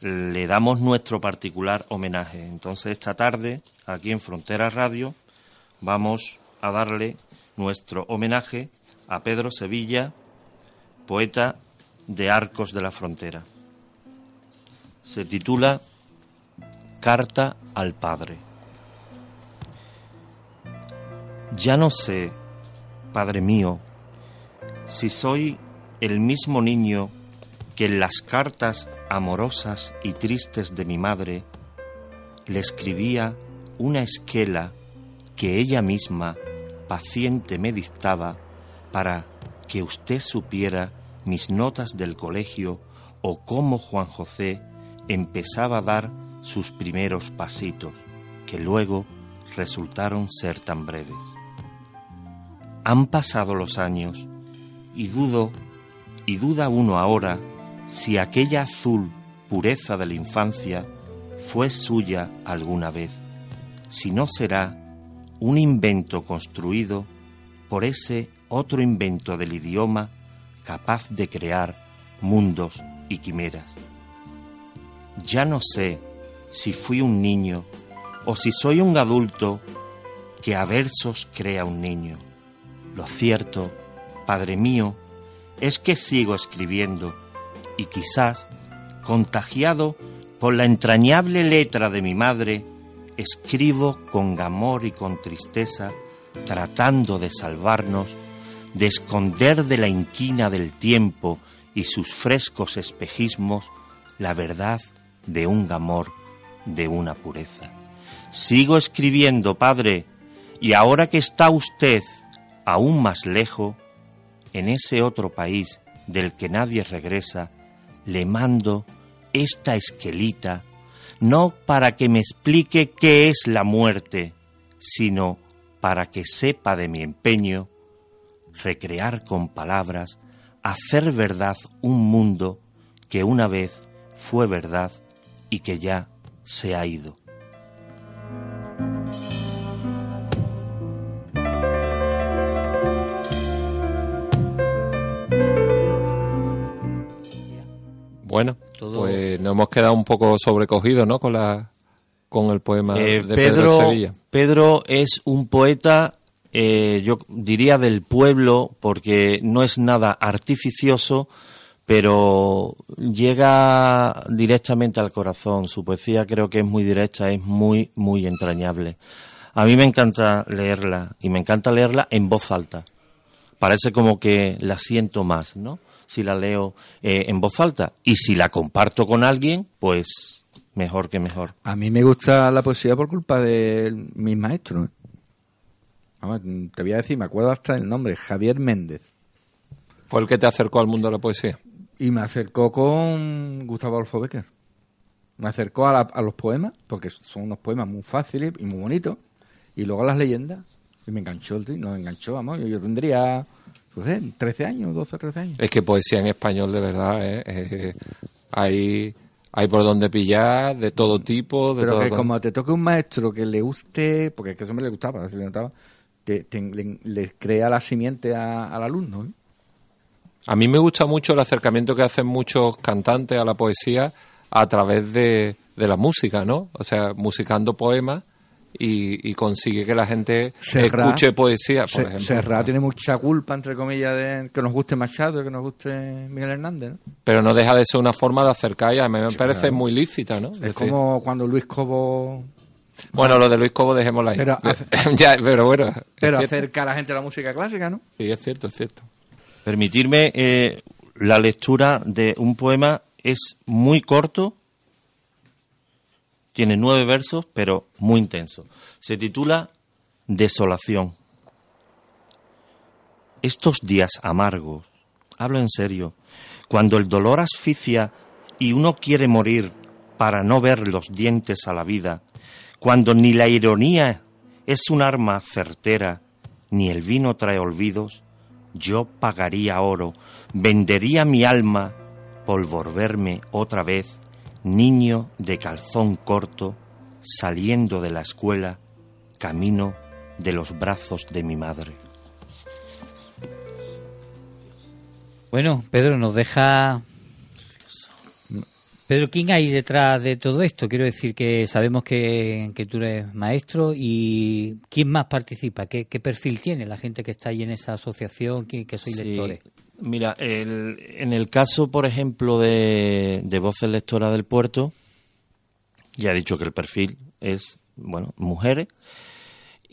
[SPEAKER 3] le damos nuestro particular homenaje. Entonces, esta tarde, aquí en Frontera Radio, vamos a darle nuestro homenaje a Pedro Sevilla, poeta de Arcos de la Frontera. Se titula Carta al Padre. Ya no sé, Padre mío, si soy el mismo niño que en las cartas amorosas y tristes de mi madre le escribía una esquela que ella misma paciente me dictaba para que usted supiera mis notas del colegio o cómo Juan José empezaba a dar sus primeros pasitos, que luego resultaron ser tan breves. Han pasado los años y dudo, y duda uno ahora, si aquella azul pureza de la infancia fue suya alguna vez, si no será un invento construido por ese otro invento del idioma capaz de crear mundos y quimeras. Ya no sé si fui un niño o si soy un adulto que a versos crea un niño. Lo cierto, Padre mío, es que sigo escribiendo y quizás, contagiado por la entrañable letra de mi madre, escribo con amor y con tristeza, tratando de salvarnos, de esconder de la inquina del tiempo y sus frescos espejismos la verdad de un amor de una pureza. Sigo escribiendo, Padre, y ahora que está usted aún más lejos, en ese otro país del que nadie regresa, le mando esta esquelita, no para que me explique qué es la muerte, sino para que sepa de mi empeño, recrear con palabras, hacer verdad un mundo que una vez fue verdad y que ya se ha ido.
[SPEAKER 1] Bueno, pues nos hemos quedado un poco sobrecogidos, ¿no? Con la con el poema
[SPEAKER 3] Eh,
[SPEAKER 1] de Pedro, Sevilla.
[SPEAKER 3] Pedro es un poeta, eh, yo diría del pueblo, porque no es nada artificioso, pero llega directamente al corazón. Su poesía creo que es muy directa, es muy, muy entrañable. A mí me encanta leerla, y me encanta leerla en voz alta. Parece como que la siento más, ¿no? Si la leo eh, en voz alta. Y si la comparto con alguien, pues mejor que mejor.
[SPEAKER 5] A mí me gusta la poesía por culpa de mis maestros. te voy a decir, me acuerdo hasta el nombre, Javier Méndez.
[SPEAKER 1] Fue el que te acercó al mundo de la poesía.
[SPEAKER 5] Y me acercó con Gustavo Adolfo Becker. Me acercó a, la- a los poemas, porque son unos poemas muy fáciles y muy bonitos. Y luego a las leyendas. Y me enganchó el tío, nos enganchó, vamos. Yo, yo tendría, no sé, 13 años, 12, 13 años.
[SPEAKER 1] Es que poesía en español de verdad, ¿eh? Eh, hay, hay por donde pillar, de todo tipo, de
[SPEAKER 5] Pero
[SPEAKER 1] todo
[SPEAKER 5] que como te toque un maestro que le guste, porque es que eso me le gustaba, se le notaba, te, te- le, le crea la simiente a- al alumno. ¿eh?
[SPEAKER 1] A mí me gusta mucho el acercamiento que hacen muchos cantantes a la poesía a través de, de la música, ¿no? O sea, musicando poemas y, y consigue que la gente escuche poesía, por
[SPEAKER 5] Se-
[SPEAKER 1] ejemplo.
[SPEAKER 5] Serrat tiene mucha culpa, entre comillas, de que nos guste Machado y que nos guste Miguel Hernández. ¿no?
[SPEAKER 1] Pero no deja de ser una forma de acercar y a mí me parece
[SPEAKER 5] claro.
[SPEAKER 1] muy lícita, ¿no?
[SPEAKER 5] Es como cuando Luis Cobo...
[SPEAKER 1] Bueno, lo de Luis Cobo dejémoslo ahí.
[SPEAKER 5] Pero <laughs>
[SPEAKER 1] ya, pero bueno.
[SPEAKER 5] Pero acerca a la gente a la música clásica, ¿no?
[SPEAKER 1] Sí, es cierto, es cierto.
[SPEAKER 3] Permitirme eh, la lectura de un poema es muy corto, tiene nueve versos, pero muy intenso. Se titula Desolación. Estos días amargos, hablo en serio, cuando el dolor asfixia y uno quiere morir para no ver los dientes a la vida, cuando ni la ironía es un arma certera, ni el vino trae olvidos, yo pagaría oro, vendería mi alma por volverme otra vez niño de calzón corto, saliendo de la escuela, camino de los brazos de mi madre.
[SPEAKER 2] Bueno, Pedro, nos deja... Pedro, ¿quién hay detrás de todo esto? Quiero decir que sabemos que, que tú eres maestro y ¿quién más participa? ¿Qué, qué perfil tiene la gente que está ahí en esa asociación, que, que
[SPEAKER 3] Sí.
[SPEAKER 2] lectores?
[SPEAKER 3] Mira, el- en el caso, por ejemplo, de, de Voces Lectora del Puerto, ya he dicho que el perfil es, bueno, mujeres.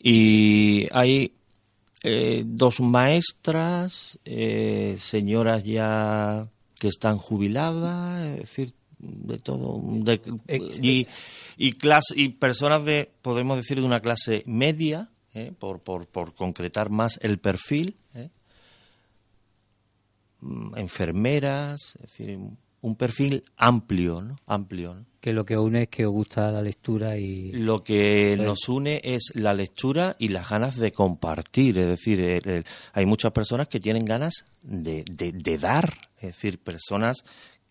[SPEAKER 3] Y hay eh, dos maestras, eh, señoras ya que están jubiladas, es decir, de todo. de- y, y, clase, y personas de, podemos decir, de una clase media, eh, por, por, por concretar más el perfil. eh mm, enfermeras, es decir, un- un perfil amplio, ¿no? Amplio, ¿no?
[SPEAKER 2] Que lo que une es que os gusta la lectura y...
[SPEAKER 3] Lo que
[SPEAKER 2] Pues-
[SPEAKER 3] nos une es la lectura y las ganas de compartir, es decir, el- el- hay muchas personas que tienen ganas de, de- de dar, es decir, personas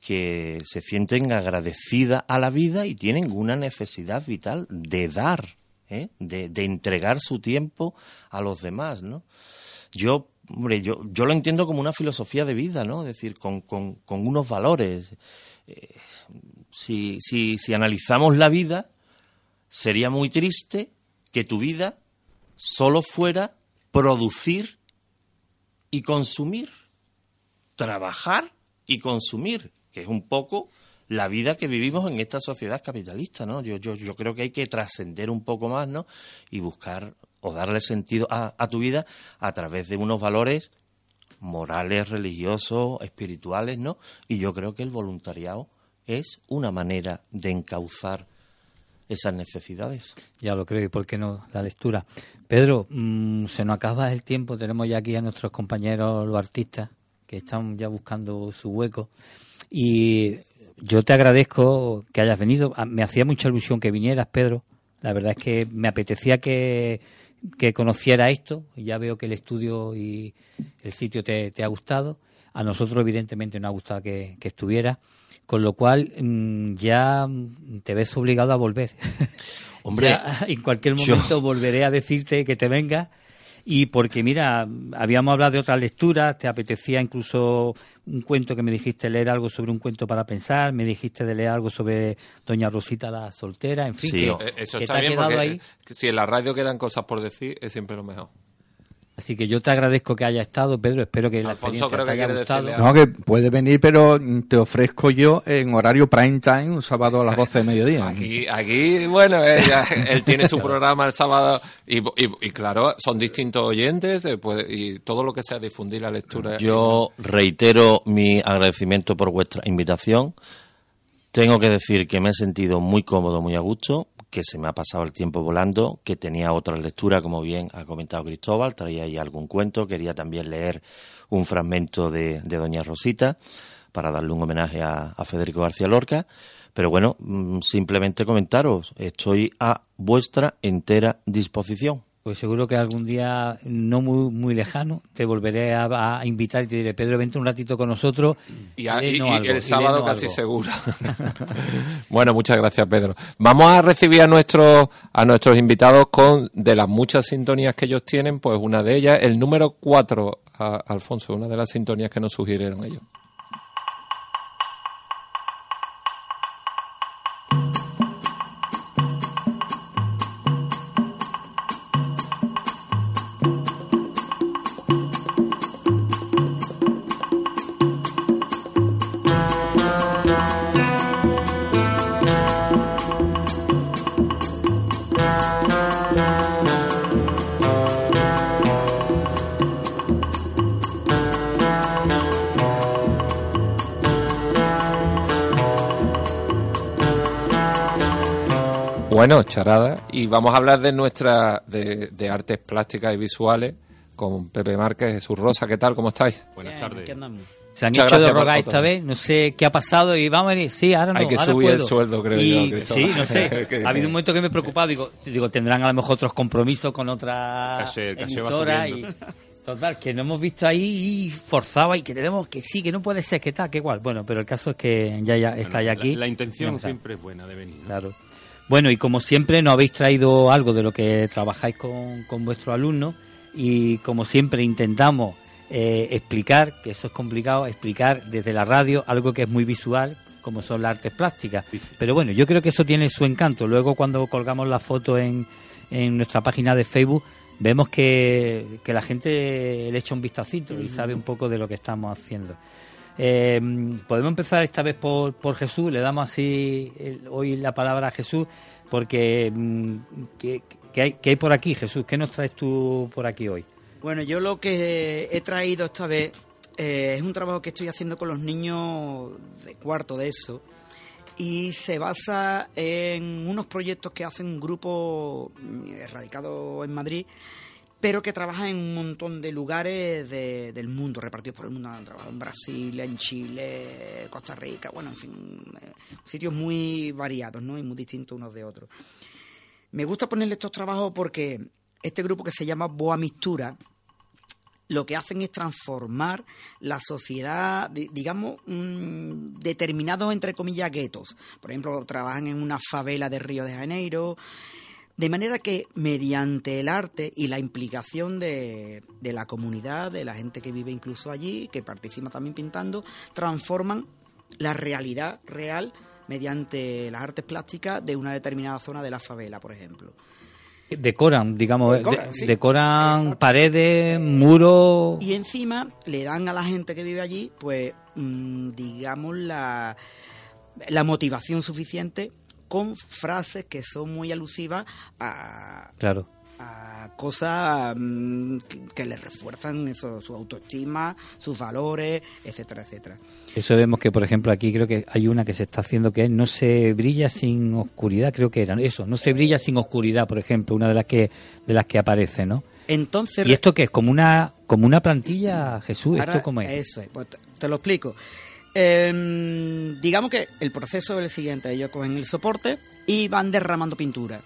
[SPEAKER 3] que se sienten agradecidas a la vida y tienen una necesidad vital de dar, ¿eh? de, de entregar su tiempo a los demás, ¿no? Yo, hombre, yo, yo lo entiendo como una filosofía de vida, ¿no? Es decir, con, con- con unos valores. Eh, si, si, si analizamos la vida, sería muy triste que tu vida solo fuera producir y consumir, trabajar y consumir, que es un poco la vida que vivimos en esta sociedad capitalista, ¿no? Yo, yo, yo creo que hay que trascender un poco más, ¿no? Y buscar o darle sentido a, tu vida a través de unos valores morales, religiosos, espirituales, ¿no? Y yo creo que el voluntariado es una manera de encauzar esas necesidades.
[SPEAKER 2] Ya lo creo, y por qué no la lectura. Pedro, mm, se nos acaba el tiempo, tenemos ya aquí a nuestros compañeros, los artistas, que están ya buscando su hueco. Y yo te agradezco que hayas venido. Ah, Me hacía mucha ilusión que vinieras, Pedro. La verdad es que me apetecía que, que conociera esto. Ya veo que el estudio y el sitio te, te ha gustado. A nosotros, evidentemente, nos ha gustado que, que estuvieras. Con lo cual, mm, ya te ves obligado a volver. <laughs>
[SPEAKER 3] Hombre,
[SPEAKER 2] Ya, en cualquier
[SPEAKER 3] yo-
[SPEAKER 2] momento volveré a decirte que te vengas. Y porque, mira, habíamos hablado de otras lecturas, te apetecía incluso un cuento que me dijiste leer algo sobre un cuento para pensar, me dijiste de leer algo sobre Doña Rosita la soltera, en fin,
[SPEAKER 3] Sí,
[SPEAKER 2] que,
[SPEAKER 1] Eh, Eso
[SPEAKER 2] que
[SPEAKER 1] está
[SPEAKER 2] te ha
[SPEAKER 1] bien
[SPEAKER 2] quedado ahí.
[SPEAKER 1] si en la radio quedan cosas por decir, es siempre lo mejor.
[SPEAKER 2] Así que yo te agradezco que haya estado, Pedro, espero que la
[SPEAKER 1] Alfonso,
[SPEAKER 2] experiencia
[SPEAKER 1] creo
[SPEAKER 2] te
[SPEAKER 1] que
[SPEAKER 2] haya gustado.
[SPEAKER 1] decirle.
[SPEAKER 5] No, que puede venir, pero te ofrezco yo en horario prime time un sábado a las 12 de mediodía. <laughs>
[SPEAKER 1] Aquí, aquí bueno, eh, ya, <laughs> él tiene su programa el sábado y, y- y claro, son distintos oyentes eh, puede- y todo lo que sea difundir la lectura.
[SPEAKER 3] Yo reitero mi agradecimiento por vuestra invitación. Tengo que decir que me he sentido muy cómodo, muy a gusto, que se me ha pasado el tiempo volando, que tenía otra lectura, como bien ha comentado Cristóbal, traía ahí algún cuento, quería también leer un fragmento de, de Doña Rosita para darle un homenaje a, a Federico García Lorca. Pero bueno, mm, simplemente comentaros, estoy a vuestra entera disposición.
[SPEAKER 2] Pues seguro que algún día no muy muy lejano te volveré a, a invitar y te diré, Pedro, vente un ratito con nosotros
[SPEAKER 1] Y, a- y- y
[SPEAKER 2] algo,
[SPEAKER 1] el sábado casi
[SPEAKER 2] algo".
[SPEAKER 1] seguro. <laughs> bueno, muchas gracias, Pedro. Vamos a recibir a nuestros a nuestros invitados con de las muchas sintonías que ellos tienen, pues una de ellas, el número 4, Alfonso, una de las sintonías que nos sugirieron ellos. Bueno, charada. Y vamos a hablar de nuestra, de, de artes plásticas y visuales con Pepe Márquez, Jesús Rosa. ¿Qué tal? ¿Cómo estáis?
[SPEAKER 6] Buenas tardes.
[SPEAKER 2] Se han
[SPEAKER 1] Muchas
[SPEAKER 2] hecho de
[SPEAKER 1] gracias
[SPEAKER 2] rogar esta vez, no sé qué ha pasado y vamos a venir, sí, ahora no,
[SPEAKER 1] Hay que
[SPEAKER 2] ahora
[SPEAKER 1] subir el sueldo, creo
[SPEAKER 2] Y-
[SPEAKER 1] yo, Cristóbal.
[SPEAKER 2] Sí, no sé, <laughs> ha habido un momento que me he preocupado, digo, digo tendrán a lo mejor otros compromisos con otra
[SPEAKER 6] Caché, el caché va
[SPEAKER 2] emisora y total, que no hemos visto ahí y forzaba y que tenemos que sí, que no puede ser, que tal, que igual. Bueno, pero el caso es que ya, ya está ya aquí.
[SPEAKER 6] La, intención siempre es buena de venir. ¿no?
[SPEAKER 2] Claro. Bueno, y como siempre nos habéis traído algo de lo que trabajáis con, con vuestros alumnos y como siempre intentamos eh, explicar, que eso es complicado, explicar desde la radio algo que es muy visual, como son las artes plásticas. Pero bueno, yo creo que eso tiene su encanto. Luego cuando colgamos la foto en, en nuestra página de Facebook, vemos que, que la gente le echa un vistacito y sabe un poco de lo que estamos haciendo. Eh, podemos empezar esta vez por, por Jesús, le damos así hoy la palabra a Jesús, porque mm, ¿qué, qué hay, qué hay por aquí, Jesús? ¿Qué nos traes tú por aquí hoy?
[SPEAKER 7] Bueno, yo lo que he traído esta vez eh, es un trabajo que estoy haciendo con los niños de cuarto de eso y se basa en unos proyectos que hacen un grupo mm, radicado en Madrid pero que trabaja en un montón de lugares de- del mundo, repartidos por el mundo. Han trabajado en Brasil, en Chile, Costa Rica, bueno, en fin, eh, sitios muy variados, ¿no? Y muy distintos unos de otros. Me gusta ponerle estos trabajos porque este grupo que se llama Boa Mistura, lo que hacen es transformar la sociedad, di- digamos, mm, determinados, entre comillas, guetos. Por ejemplo, trabajan en una favela de Río de Janeiro, de manera que mediante el arte y la implicación de, de la comunidad, de la gente que vive incluso allí, que participa también pintando, transforman la realidad real mediante las artes plásticas de una determinada zona de la favela, por ejemplo.
[SPEAKER 2] Decoran, digamos,
[SPEAKER 7] Decoran,
[SPEAKER 2] de-
[SPEAKER 7] sí.
[SPEAKER 2] decoran
[SPEAKER 7] Exacto.
[SPEAKER 2] paredes, muros.
[SPEAKER 7] Y encima le dan a la gente que vive allí, pues, mm, digamos, la, la motivación suficiente con frases que son muy alusivas a,
[SPEAKER 2] Claro.
[SPEAKER 7] a cosas mm, que, que le refuerzan eso, su autoestima, sus valores, etcétera, etcétera.
[SPEAKER 2] Eso vemos que, por ejemplo, aquí creo que hay una que se está haciendo que es no se brilla sin oscuridad, creo que era eso, no se brilla sin oscuridad, por ejemplo, una de las que de las que aparece, ¿no?
[SPEAKER 7] Entonces,
[SPEAKER 2] ¿Y esto qué es? ¿Como una, como una plantilla, Jesús? ¿Esto cómo es?
[SPEAKER 7] Eso es, pues te lo explico. Em, digamos que el proceso es el siguiente: ellos cogen el soporte y van derramando pintura.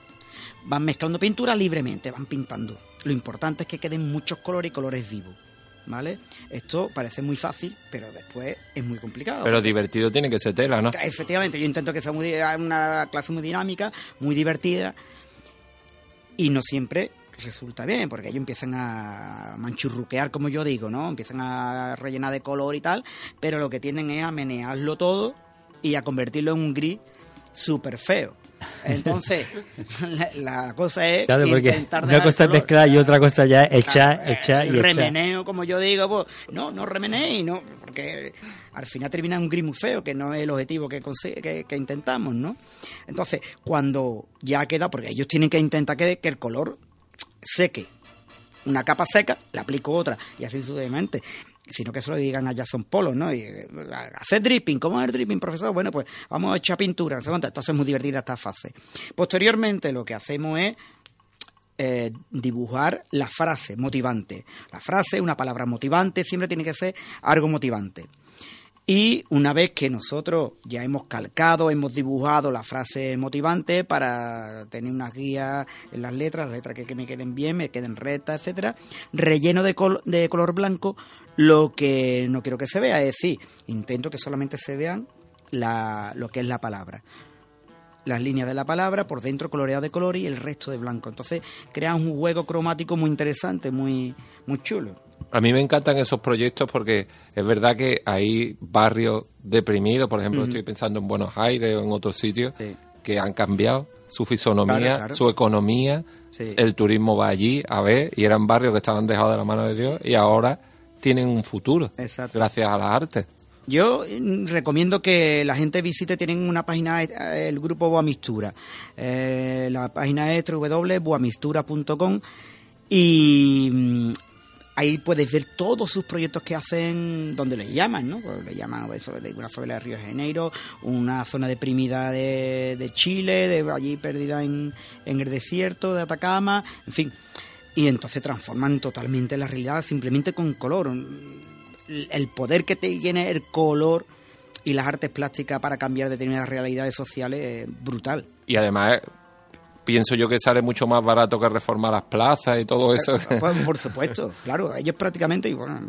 [SPEAKER 7] Van mezclando pintura libremente, van pintando. Lo importante es que queden muchos colores y colores vivos. ¿Vale? Esto parece muy fácil, pero después es muy complicado.
[SPEAKER 1] Pero divertido tiene que ser tela, ¿no?
[SPEAKER 7] Efectivamente, yo intento que sea muy, una clase muy dinámica, muy divertida, y no siempre resulta bien, porque ellos empiezan a manchurruquear, como yo digo, ¿no? Empiezan a rellenar de color y tal, pero lo que tienden es a menearlo todo y a convertirlo en un gris súper feo. Entonces, <laughs> la, la cosa es
[SPEAKER 2] Claro, porque
[SPEAKER 7] intentar
[SPEAKER 2] una cosa es mezclar y otra cosa ya es echar,
[SPEAKER 7] Claro,
[SPEAKER 2] echar
[SPEAKER 7] el
[SPEAKER 2] y echar.
[SPEAKER 7] remeneo, como yo digo, pues no, no remenéis, no, porque al final termina un gris muy feo, que no es el objetivo que, que, que intentamos, ¿no? Entonces, cuando ya queda, porque ellos tienen que intentar que, que el color seque. Una capa seca, le aplico otra, y así sucesivamente. Sino que se lo digan a Jason Polo, ¿no? Eh, hacer dripping, ¿cómo es el dripping, profesor? Bueno, pues vamos a echar pintura, no sé cuánto. Entonces es muy divertida esta fase. Posteriormente lo que hacemos es eh, dibujar la frase motivante. La frase, una palabra motivante, siempre tiene que ser algo motivante. Y una vez que nosotros ya hemos calcado, hemos dibujado la frase motivante para tener unas guías en las letras, letras que, que me queden bien, me queden rectas, etcétera, relleno de, col- de color blanco lo que no quiero que se vea, es decir, intento que solamente se vean la- lo que es la palabra las líneas de la palabra, por dentro coloreado de color y el resto de blanco. Entonces crea un juego cromático muy interesante, muy, muy chulo.
[SPEAKER 1] A mí me encantan esos proyectos porque es verdad que hay barrios deprimidos, por ejemplo, estoy pensando en Buenos Aires o en otros sitios,
[SPEAKER 7] Sí.
[SPEAKER 1] que han cambiado su fisonomía,
[SPEAKER 7] Claro, claro.
[SPEAKER 1] su economía,
[SPEAKER 7] Sí.
[SPEAKER 1] el turismo va allí a ver, y eran barrios que estaban dejados de la mano de Dios y ahora tienen un futuro,
[SPEAKER 7] Exacto.
[SPEAKER 1] gracias a las artes.
[SPEAKER 7] Yo mm, recomiendo que la gente visite, tienen una página, eh, el grupo Boamistura. Eh, la página es www.boamistura.com y mm, ahí puedes ver todos sus proyectos que hacen, donde le llaman, ¿no? Pues le llaman eso, de una favela de Río de Janeiro, una zona deprimida de, de Chile, de allí perdida en, en el desierto de Atacama, en fin. Y entonces transforman totalmente la realidad simplemente con color. El poder que te tiene el color y las artes plásticas para cambiar determinadas realidades sociales es brutal.
[SPEAKER 1] Y además, pienso yo que sale mucho más barato que reformar las plazas y todo eso.
[SPEAKER 7] Pues, por <laughs> supuesto, claro, ellos prácticamente, y bueno,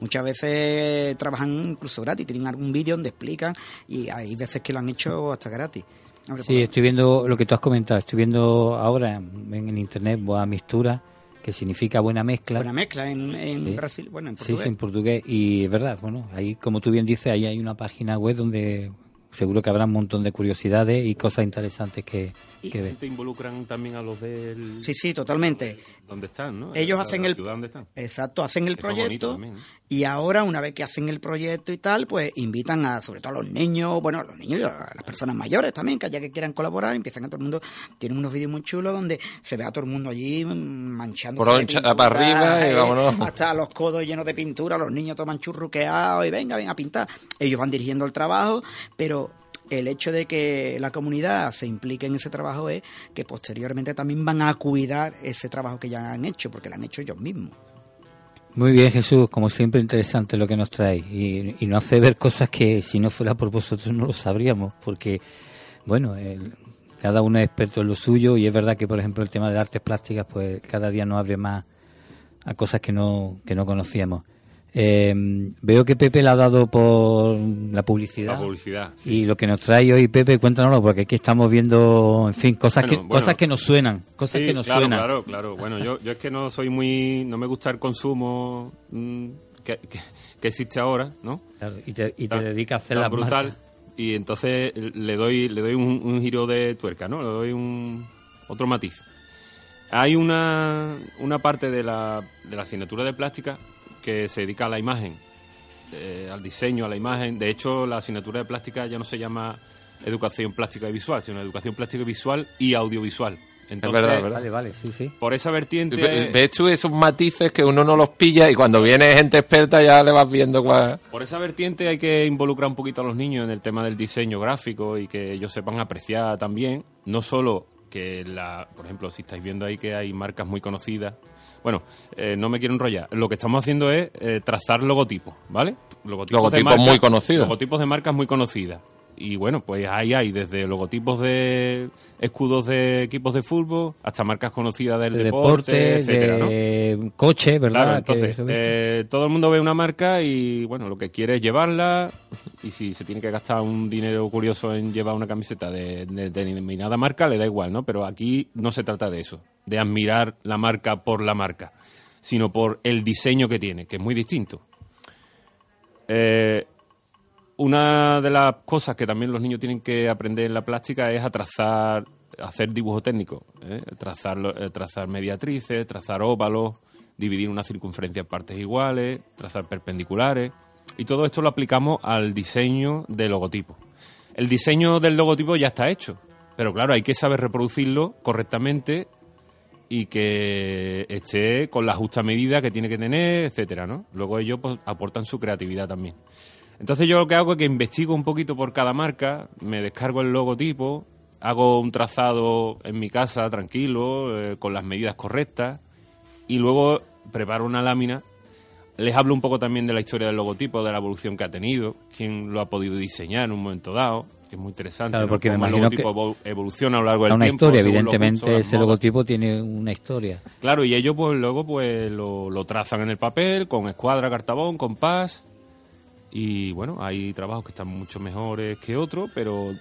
[SPEAKER 7] muchas veces trabajan incluso gratis, tienen algún vídeo donde explican y hay veces que lo han hecho hasta gratis. Hombre,
[SPEAKER 2] Sí,
[SPEAKER 7] pues,
[SPEAKER 2] estoy viendo lo que tú has comentado. Estoy viendo ahora en, en internet Boa Mistura, que significa buena mezcla.
[SPEAKER 7] buena mezcla en, en
[SPEAKER 2] Sí.
[SPEAKER 7] Brasil, bueno, en
[SPEAKER 2] Sí,
[SPEAKER 7] portugués.
[SPEAKER 2] sí, en portugués. Y es verdad, bueno, ahí, como tú bien dices, ahí hay una página web donde seguro que habrá un montón de curiosidades y cosas interesantes que, que ver.
[SPEAKER 6] Te involucran también a los del...
[SPEAKER 7] Sí, sí, totalmente.
[SPEAKER 6] ¿Dónde están, no?
[SPEAKER 7] Ellos
[SPEAKER 6] La-
[SPEAKER 7] hacen
[SPEAKER 6] la
[SPEAKER 7] el
[SPEAKER 6] ciudad donde están.
[SPEAKER 7] Exacto, hacen el proyecto
[SPEAKER 6] también.
[SPEAKER 7] Y ahora una vez que hacen el proyecto y tal, pues invitan a sobre todo a los niños, bueno, a los niños y a las personas mayores también, que allá que quieran colaborar, empiezan a todo el mundo, tienen unos vídeos muy chulos donde se ve a todo el mundo allí manchando
[SPEAKER 1] para arriba y vámonos.
[SPEAKER 7] hasta los codos llenos de pintura, los niños toman churruqueados y venga, ven a pintar. Ellos van dirigiendo el trabajo, pero el hecho de que la comunidad se implique en ese trabajo es que posteriormente también van a cuidar ese trabajo que ya han hecho, porque lo han hecho ellos mismos.
[SPEAKER 2] Muy bien, Jesús, como siempre interesante lo que nos traes y, y nos hace ver cosas que si no fuera por vosotros no lo sabríamos, porque, bueno, cada uno es experto en lo suyo y es verdad que, por ejemplo, el tema de las artes plásticas, pues cada día nos abre más a cosas que no, que no conocíamos. Eh, veo que Pepe le ha dado por la publicidad.
[SPEAKER 6] La publicidad.
[SPEAKER 2] Y lo que nos trae hoy Pepe, cuéntanoslo, porque aquí estamos viendo, en fin, cosas,
[SPEAKER 6] Bueno,
[SPEAKER 2] que,
[SPEAKER 6] bueno.
[SPEAKER 2] cosas que nos suenan, cosas
[SPEAKER 6] Sí,
[SPEAKER 2] que nos
[SPEAKER 6] claro,
[SPEAKER 2] suenan.
[SPEAKER 6] Claro, claro. Bueno, yo, yo es que no soy muy... No me gusta el consumo mm, que, que- que existe ahora, ¿no?
[SPEAKER 2] Claro, y te, y te
[SPEAKER 6] Tan-
[SPEAKER 2] dedicas a hacer las
[SPEAKER 6] brutal.
[SPEAKER 2] marcas.
[SPEAKER 6] Y entonces le doy, le doy un, un giro de tuerca, ¿no? Le doy un otro matiz. Hay una, una parte de la, de la asignatura de plástica que se dedica a la imagen, eh, al diseño, a la imagen. De hecho, la asignatura de plástica ya no se llama educación plástica y visual, sino educación plástica y visual y audiovisual. Entonces,
[SPEAKER 1] verdad, es verdad.
[SPEAKER 2] Vale, vale, sí, sí.
[SPEAKER 6] por esa vertiente...
[SPEAKER 1] Ve- ¿Ves tú esos matices que uno no los pilla y cuando viene gente experta ya le vas viendo cuál...
[SPEAKER 6] Por esa vertiente hay que involucrar un poquito a los niños en el tema del diseño gráfico y que ellos sepan apreciar también, no solo que, la, por ejemplo, si estáis viendo ahí que hay marcas muy conocidas, bueno, eh, no me quiero enrollar, lo que estamos haciendo es eh, trazar logotipos, ¿vale? Logotipos,
[SPEAKER 1] Logotipos muy conocidos.
[SPEAKER 6] Logotipos de marcas muy conocidas. Y bueno, pues ahí hay desde logotipos de escudos de equipos de fútbol hasta marcas conocidas del
[SPEAKER 2] De
[SPEAKER 6] deporte,
[SPEAKER 2] deporte,
[SPEAKER 6] etcétera, ¿no?
[SPEAKER 2] de coche, ¿verdad?
[SPEAKER 6] Claro, entonces, eh, todo el mundo ve una marca y, bueno, lo que quiere es llevarla y si se tiene que gastar un dinero curioso en llevar una camiseta de, de determinada marca, le da igual, ¿no? Pero aquí no se trata de eso, de admirar la marca por la marca, sino por el diseño que tiene, que es muy distinto. Eh, una de las cosas que también los niños tienen que aprender en la plástica es a trazar, hacer dibujo técnico, ¿eh? trazar, eh, trazar mediatrices, trazar óvalos, dividir una circunferencia en partes iguales, trazar perpendiculares. Y todo esto lo aplicamos al diseño del logotipo. El diseño del logotipo ya está hecho, pero claro, hay que saber reproducirlo correctamente y que esté con la justa medida que tiene que tener, etcétera, ¿no? Luego ellos pues, aportan su creatividad también. Entonces yo lo que hago es que investigo un poquito por cada marca, me descargo el logotipo, hago un trazado en mi casa tranquilo, eh, con las medidas correctas, y luego preparo una lámina. Les hablo un poco también de la historia del logotipo, de la evolución que ha tenido, quién lo ha podido diseñar en un momento dado, que es muy interesante.
[SPEAKER 2] Claro,
[SPEAKER 6] ¿no?
[SPEAKER 2] porque me
[SPEAKER 6] Cómo el
[SPEAKER 2] imagino
[SPEAKER 6] logotipo evol- evoluciona a lo largo del
[SPEAKER 2] una
[SPEAKER 6] tiempo.
[SPEAKER 2] historia,
[SPEAKER 6] según los
[SPEAKER 2] evidentemente ese
[SPEAKER 6] modas.
[SPEAKER 2] logotipo tiene una historia.
[SPEAKER 6] Claro, y ellos pues luego pues lo, lo trazan en el papel, con escuadra, cartabón, compás. Y bueno, hay trabajos que están mucho mejores que otros, pero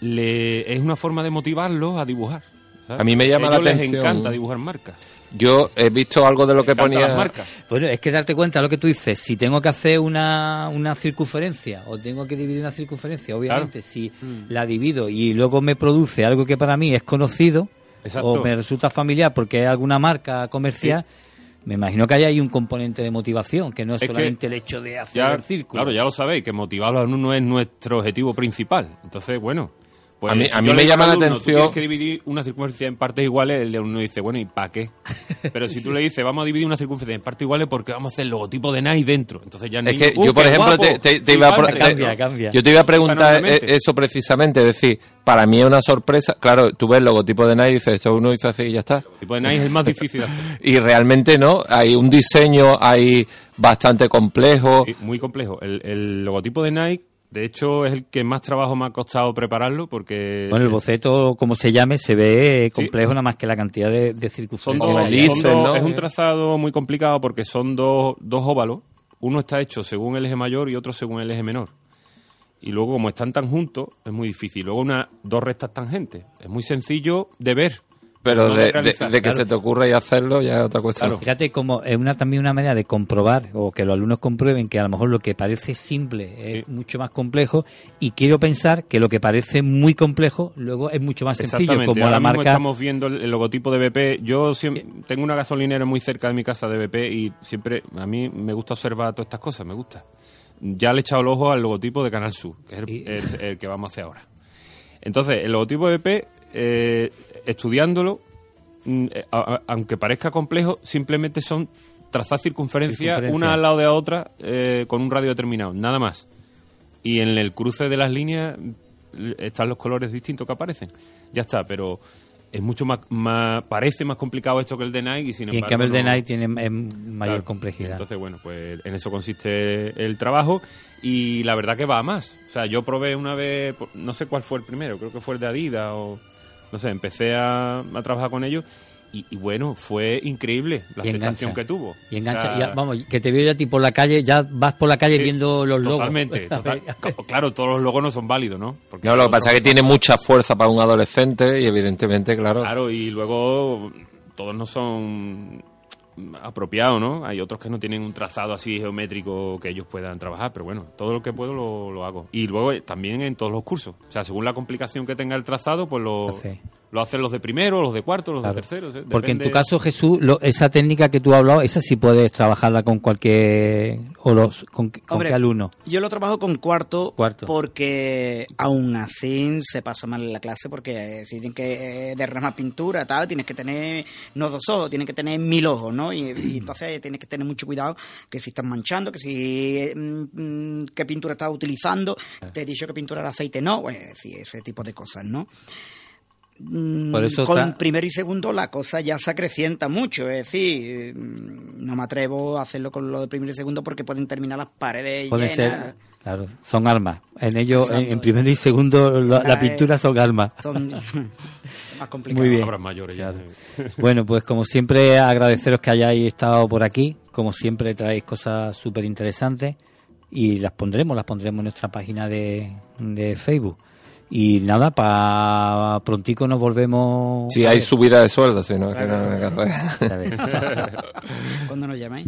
[SPEAKER 6] le, es una forma de motivarlos a dibujar. ¿sabes?
[SPEAKER 1] A mí me llama la
[SPEAKER 6] Ellos
[SPEAKER 1] atención-
[SPEAKER 6] encanta dibujar marcas.
[SPEAKER 1] Yo he visto algo de lo que ponía...
[SPEAKER 6] las marcas.
[SPEAKER 2] Bueno, es que darte cuenta de lo que tú dices, si tengo que hacer una, una circunferencia o tengo que dividir una circunferencia, obviamente si
[SPEAKER 6] Mm.
[SPEAKER 2] la divido y luego me produce algo que para mí es conocido
[SPEAKER 6] Exacto.
[SPEAKER 2] o me resulta familiar porque es alguna marca comercial, me imagino que hay ahí un componente de motivación, que no es, solamente el hecho de hacer
[SPEAKER 6] Ya,
[SPEAKER 2] el círculo.
[SPEAKER 6] claro, ya lo sabéis, que motivar a los alumnos es nuestro objetivo principal. Entonces, bueno. Pues,
[SPEAKER 1] A mí- a mí me llama la
[SPEAKER 6] alumno, "Tú
[SPEAKER 1] atención-
[SPEAKER 6] tienes que dividir una circunferencia en partes iguales, el alumno dice, bueno, ¿y para qué? <laughs> Pero si tú le dices, vamos a dividir una circunferencia en partes iguales porque vamos a hacer el logotipo de Nike dentro. Entonces ya
[SPEAKER 1] Es
[SPEAKER 6] niño,
[SPEAKER 1] que
[SPEAKER 6] "Uh,
[SPEAKER 1] yo, por ejemplo,
[SPEAKER 6] guapo,
[SPEAKER 1] te, te- te iba a, pro-
[SPEAKER 6] flipante".
[SPEAKER 1] te-
[SPEAKER 2] Cambia, cambia.
[SPEAKER 1] yo te iba a preguntar eh, eso precisamente, es decir, para mí es una sorpresa, claro, tú ves el logotipo de Nike y dices, esto uno dice así y ya está.
[SPEAKER 6] El tipo de Nike es el más difícil de hacer. <laughs>
[SPEAKER 1] Y realmente no, hay un diseño ahí bastante complejo.
[SPEAKER 6] Sí, muy complejo. El, el logotipo de Nike, de hecho, es el que más trabajo me ha costado prepararlo porque...
[SPEAKER 2] Bueno, el boceto, como se llame, se ve complejo nada más que la cantidad de, de
[SPEAKER 6] Son dos- son dos-
[SPEAKER 1] ¿no?
[SPEAKER 6] Es un trazado muy complicado porque son dos, dos óvalos. Uno está hecho según el eje mayor y otro según el eje menor. Y luego, como están tan juntos, es muy difícil. Luego, una, dos rectas tangentes. Es muy sencillo de ver.
[SPEAKER 1] Pero
[SPEAKER 6] no
[SPEAKER 1] de, de- de que
[SPEAKER 2] claro.
[SPEAKER 1] se te ocurra y hacerlo ya es otra cuestión.
[SPEAKER 6] Claro.
[SPEAKER 2] Fíjate como es una también una manera de comprobar o que los alumnos comprueben que a lo mejor lo que parece simple es
[SPEAKER 6] Sí.
[SPEAKER 2] mucho más complejo y quiero pensar que lo que parece muy complejo luego es mucho más sencillo como
[SPEAKER 6] Ahora
[SPEAKER 2] la
[SPEAKER 6] mismo
[SPEAKER 2] marca
[SPEAKER 6] estamos viendo el, el logotipo de BP. Yo siempre, tengo una gasolinera muy cerca de mi casa de BP y siempre a mí me gusta observar todas estas cosas, me gusta. Ya le he echado el ojo al logotipo de Canal Sur, que es el,
[SPEAKER 2] Y-
[SPEAKER 6] el- el que vamos a hacer ahora. Entonces, el logotipo de BP, eh, estudiándolo, mm, eh, a- a- aunque parezca complejo, simplemente son trazar circunferencias
[SPEAKER 2] Circunferencia.
[SPEAKER 6] una al lado de la otra eh, con un radio determinado, nada más. Y en el cruce de las líneas mm, están los colores distintos que aparecen. Ya está, pero es mucho más, más parece más complicado esto que el de Nike y sin
[SPEAKER 2] y en
[SPEAKER 6] embargo
[SPEAKER 2] cambio el de Nike tiene mayor
[SPEAKER 6] Claro.
[SPEAKER 2] complejidad.
[SPEAKER 6] Entonces, bueno, pues en eso consiste el trabajo y la verdad que va a más. O sea, yo probé una vez, no sé cuál fue el primero, creo que fue el de Adidas o no sé, empecé a, a trabajar con ellos y, y bueno, fue increíble la
[SPEAKER 2] Y
[SPEAKER 6] aceptación
[SPEAKER 2] engancha.
[SPEAKER 6] que tuvo.
[SPEAKER 2] y engancha,
[SPEAKER 6] O sea,
[SPEAKER 2] ya, vamos, que te veo ya a ti por la calle, ya vas por la calle
[SPEAKER 6] Sí,
[SPEAKER 2] viendo los logos.
[SPEAKER 6] Totalmente. <laughs> total- claro, todos los logos no son válidos, ¿no? Porque
[SPEAKER 1] No, lo que pasa es que tiene mucha fuerza para un adolescente y evidentemente, claro,
[SPEAKER 6] Claro, y luego todos no son apropiados, ¿no? Hay otros que no tienen un trazado así geométrico que ellos puedan trabajar, pero bueno, todo lo que puedo lo, hago. Y luego eh, también en todos los cursos. O sea, según la complicación que tenga el trazado, pues lo. Lo hacen los de primero, los de cuarto, los
[SPEAKER 2] Claro.
[SPEAKER 6] de tercero. ¿sí?
[SPEAKER 2] Porque en tu caso, Jesús, lo- esa técnica que tú has hablado, esa sí puedes trabajarla con cualquier. o los, con, con
[SPEAKER 7] Hombre,
[SPEAKER 2] qué alumno.
[SPEAKER 7] Yo lo trabajo con cuarto,
[SPEAKER 2] Cuarto.
[SPEAKER 7] porque aún así se pasa mal en la clase porque eh, si tienen que eh, derramar pintura tal, tienes que tener no dos ojos, tienes que tener mil ojos, ¿no? Y, y <clears throat> entonces tienes que tener mucho cuidado que si estás manchando, que si mm, mm, qué pintura estás utilizando, te he dicho que pintura de aceite no, pues sí, ese tipo de cosas, ¿no? Mm,
[SPEAKER 2] Por eso
[SPEAKER 7] con
[SPEAKER 2] está-
[SPEAKER 7] primero y segundo la cosa ya se acrecienta mucho, es decir, mm, no me atrevo a hacerlo con lo de primero y segundo porque pueden terminar las paredes
[SPEAKER 2] Pueden
[SPEAKER 7] llenas.
[SPEAKER 2] ser. Claro, son armas. En ellos, en, primero y segundo, la, la
[SPEAKER 7] Ah,
[SPEAKER 2] pintura son armas.
[SPEAKER 7] son <laughs> más complicados.
[SPEAKER 2] Muy bien.
[SPEAKER 6] Mayores. <laughs> <laughs>
[SPEAKER 2] Bueno, pues como siempre, agradeceros que hayáis estado por aquí. Como siempre, traéis cosas súper interesantes y las pondremos, las pondremos en nuestra página de, de Facebook. Y nada, para prontico nos volvemos.
[SPEAKER 1] Si
[SPEAKER 2] a
[SPEAKER 1] hay
[SPEAKER 2] ver.
[SPEAKER 1] subida de sueldo, si no, es que no. <laughs>
[SPEAKER 7] Cuando nos llamáis.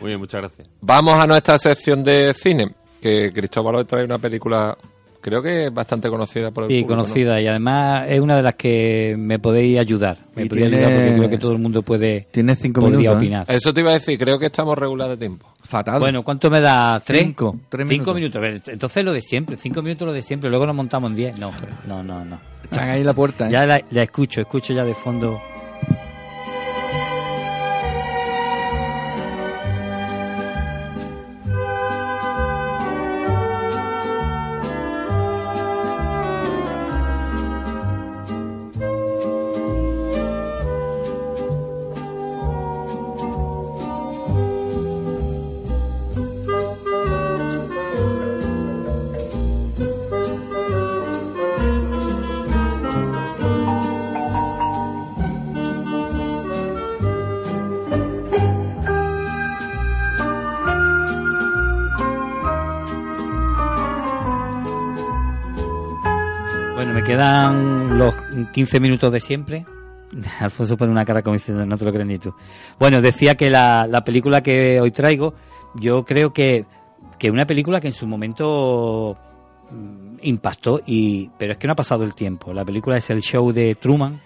[SPEAKER 6] Muy bien, muchas gracias.
[SPEAKER 1] Vamos a nuestra sección de cine, que Cristóbal hoy trae una película, creo que es bastante conocida por el
[SPEAKER 2] Sí,
[SPEAKER 1] público, ¿no?
[SPEAKER 2] conocida y además es una de las que me podéis ayudar. Me
[SPEAKER 5] Y
[SPEAKER 2] podéis
[SPEAKER 5] tiene-
[SPEAKER 2] ayudar porque creo que todo el mundo puede
[SPEAKER 5] Tienes cinco
[SPEAKER 2] podría
[SPEAKER 5] minutos, ¿eh?
[SPEAKER 2] opinar.
[SPEAKER 1] Eso te iba a decir, creo que estamos regular de tiempo.
[SPEAKER 5] Fatal.
[SPEAKER 2] Bueno, ¿cuánto me da? ¿Tres?
[SPEAKER 5] Cinco, tres
[SPEAKER 2] Cinco
[SPEAKER 5] minutos.
[SPEAKER 2] minutos. Entonces lo de siempre, cinco minutos lo de siempre. Luego nos montamos en diez. No, pero- no, no, no.
[SPEAKER 5] Están ahí en la puerta. ¿eh?
[SPEAKER 2] Ya la, la escucho, escucho ya de fondo. 15 minutos de siempre. <laughs> Alfonso pone una cara como diciendo, no te lo crees ni tú. Bueno, decía que la, la película que hoy traigo, yo creo que, que una película que en su momento mm, impactó, y, pero es que no ha pasado el tiempo. La película es el show de Truman.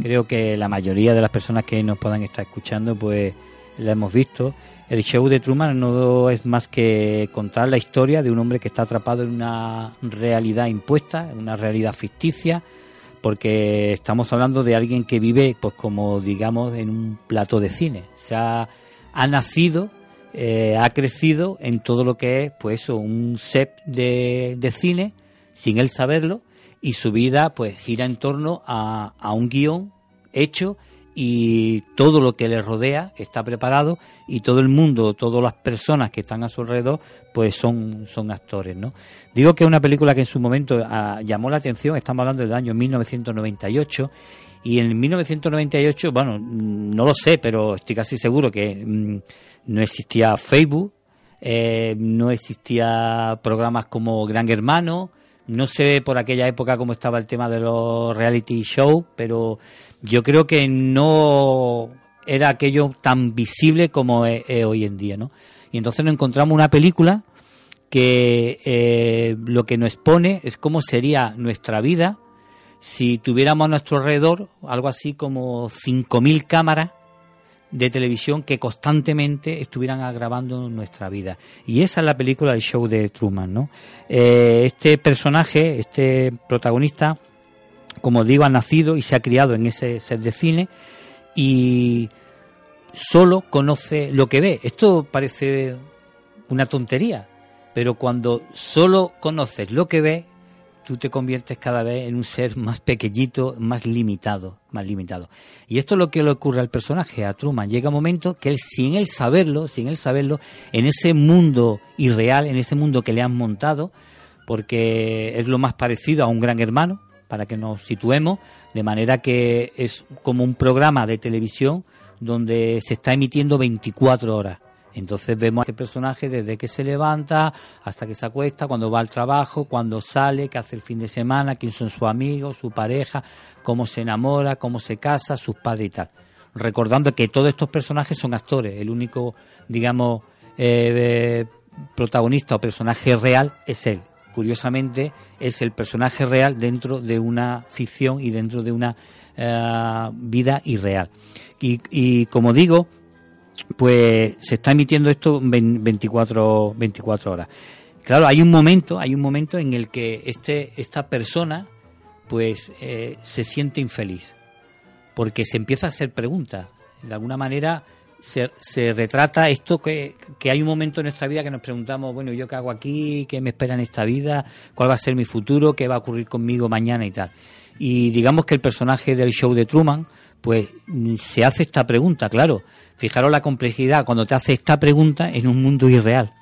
[SPEAKER 2] Creo que la mayoría de las personas que nos puedan estar escuchando, pues la hemos visto. El show de Truman no es más que contar la historia de un hombre que está atrapado en una realidad impuesta, en una realidad ficticia, porque estamos hablando de alguien que vive, pues como digamos, en un plato de cine. Se ha, ha nacido, eh, ha crecido en todo lo que es, pues un set de, de cine, sin él saberlo, y su vida, pues gira en torno a, a un guion hecho y todo lo que le rodea está preparado y todo el mundo, todas las personas que están a su alrededor, pues son, son actores, ¿no? Digo que es una película que en su momento ah, llamó la atención, estamos hablando del año 1998 y en 1998, bueno, mm, no lo sé, pero estoy casi seguro que mm, no existía Facebook, eh, no existía programas como Gran Hermano, no sé por aquella época cómo estaba el tema de los reality show, pero yo creo que no era aquello tan visible como es, es hoy en día, ¿no? Y entonces nos encontramos una película que eh, lo que nos expone es cómo sería nuestra vida si tuviéramos a nuestro alrededor algo así como 5.000 cámaras de televisión que constantemente estuvieran grabando nuestra vida. Y esa es la película El Show de Truman, ¿no? Eh, este personaje, este protagonista, como digo, ha nacido y se ha criado en ese set de cine y solo conoce lo que ve. Esto parece una tontería, pero cuando solo conoces lo que ves, tú te conviertes cada vez en un ser más pequeñito, más limitado, más limitado. Y esto es lo que le ocurre al personaje, a Truman. Llega un momento que él, sin él saberlo, sin él saberlo, en ese mundo irreal, en ese mundo que le han montado, porque es lo más parecido a un gran hermano, para que nos situemos, de manera que es como un programa de televisión donde se está emitiendo 24 horas. Entonces vemos a ese personaje desde que se levanta hasta que se acuesta, cuando va al trabajo, cuando sale, qué hace el fin de semana, quién son sus amigos, su pareja, cómo se enamora, cómo se casa, sus padres y tal. Recordando que todos estos personajes son actores, el único, digamos, eh, protagonista o personaje real es él. curiosamente, es el personaje real dentro de una ficción y dentro de una eh, vida irreal. Y, y como digo, pues se está emitiendo esto 24, 24 horas. Claro, hay un momento, hay un momento en el que este, esta persona pues eh, se siente infeliz, porque se empieza a hacer preguntas. De alguna manera se, se retrata esto que, que, hay un momento en nuestra vida que nos preguntamos, bueno, ¿yo qué hago aquí? ¿Qué me espera en esta vida? ¿Cuál va a ser mi futuro? ¿Qué va a ocurrir conmigo mañana y tal? Y digamos que el personaje del show de Truman, pues se hace esta pregunta, claro. Fijaros la complejidad cuando te hace esta pregunta en un mundo irreal.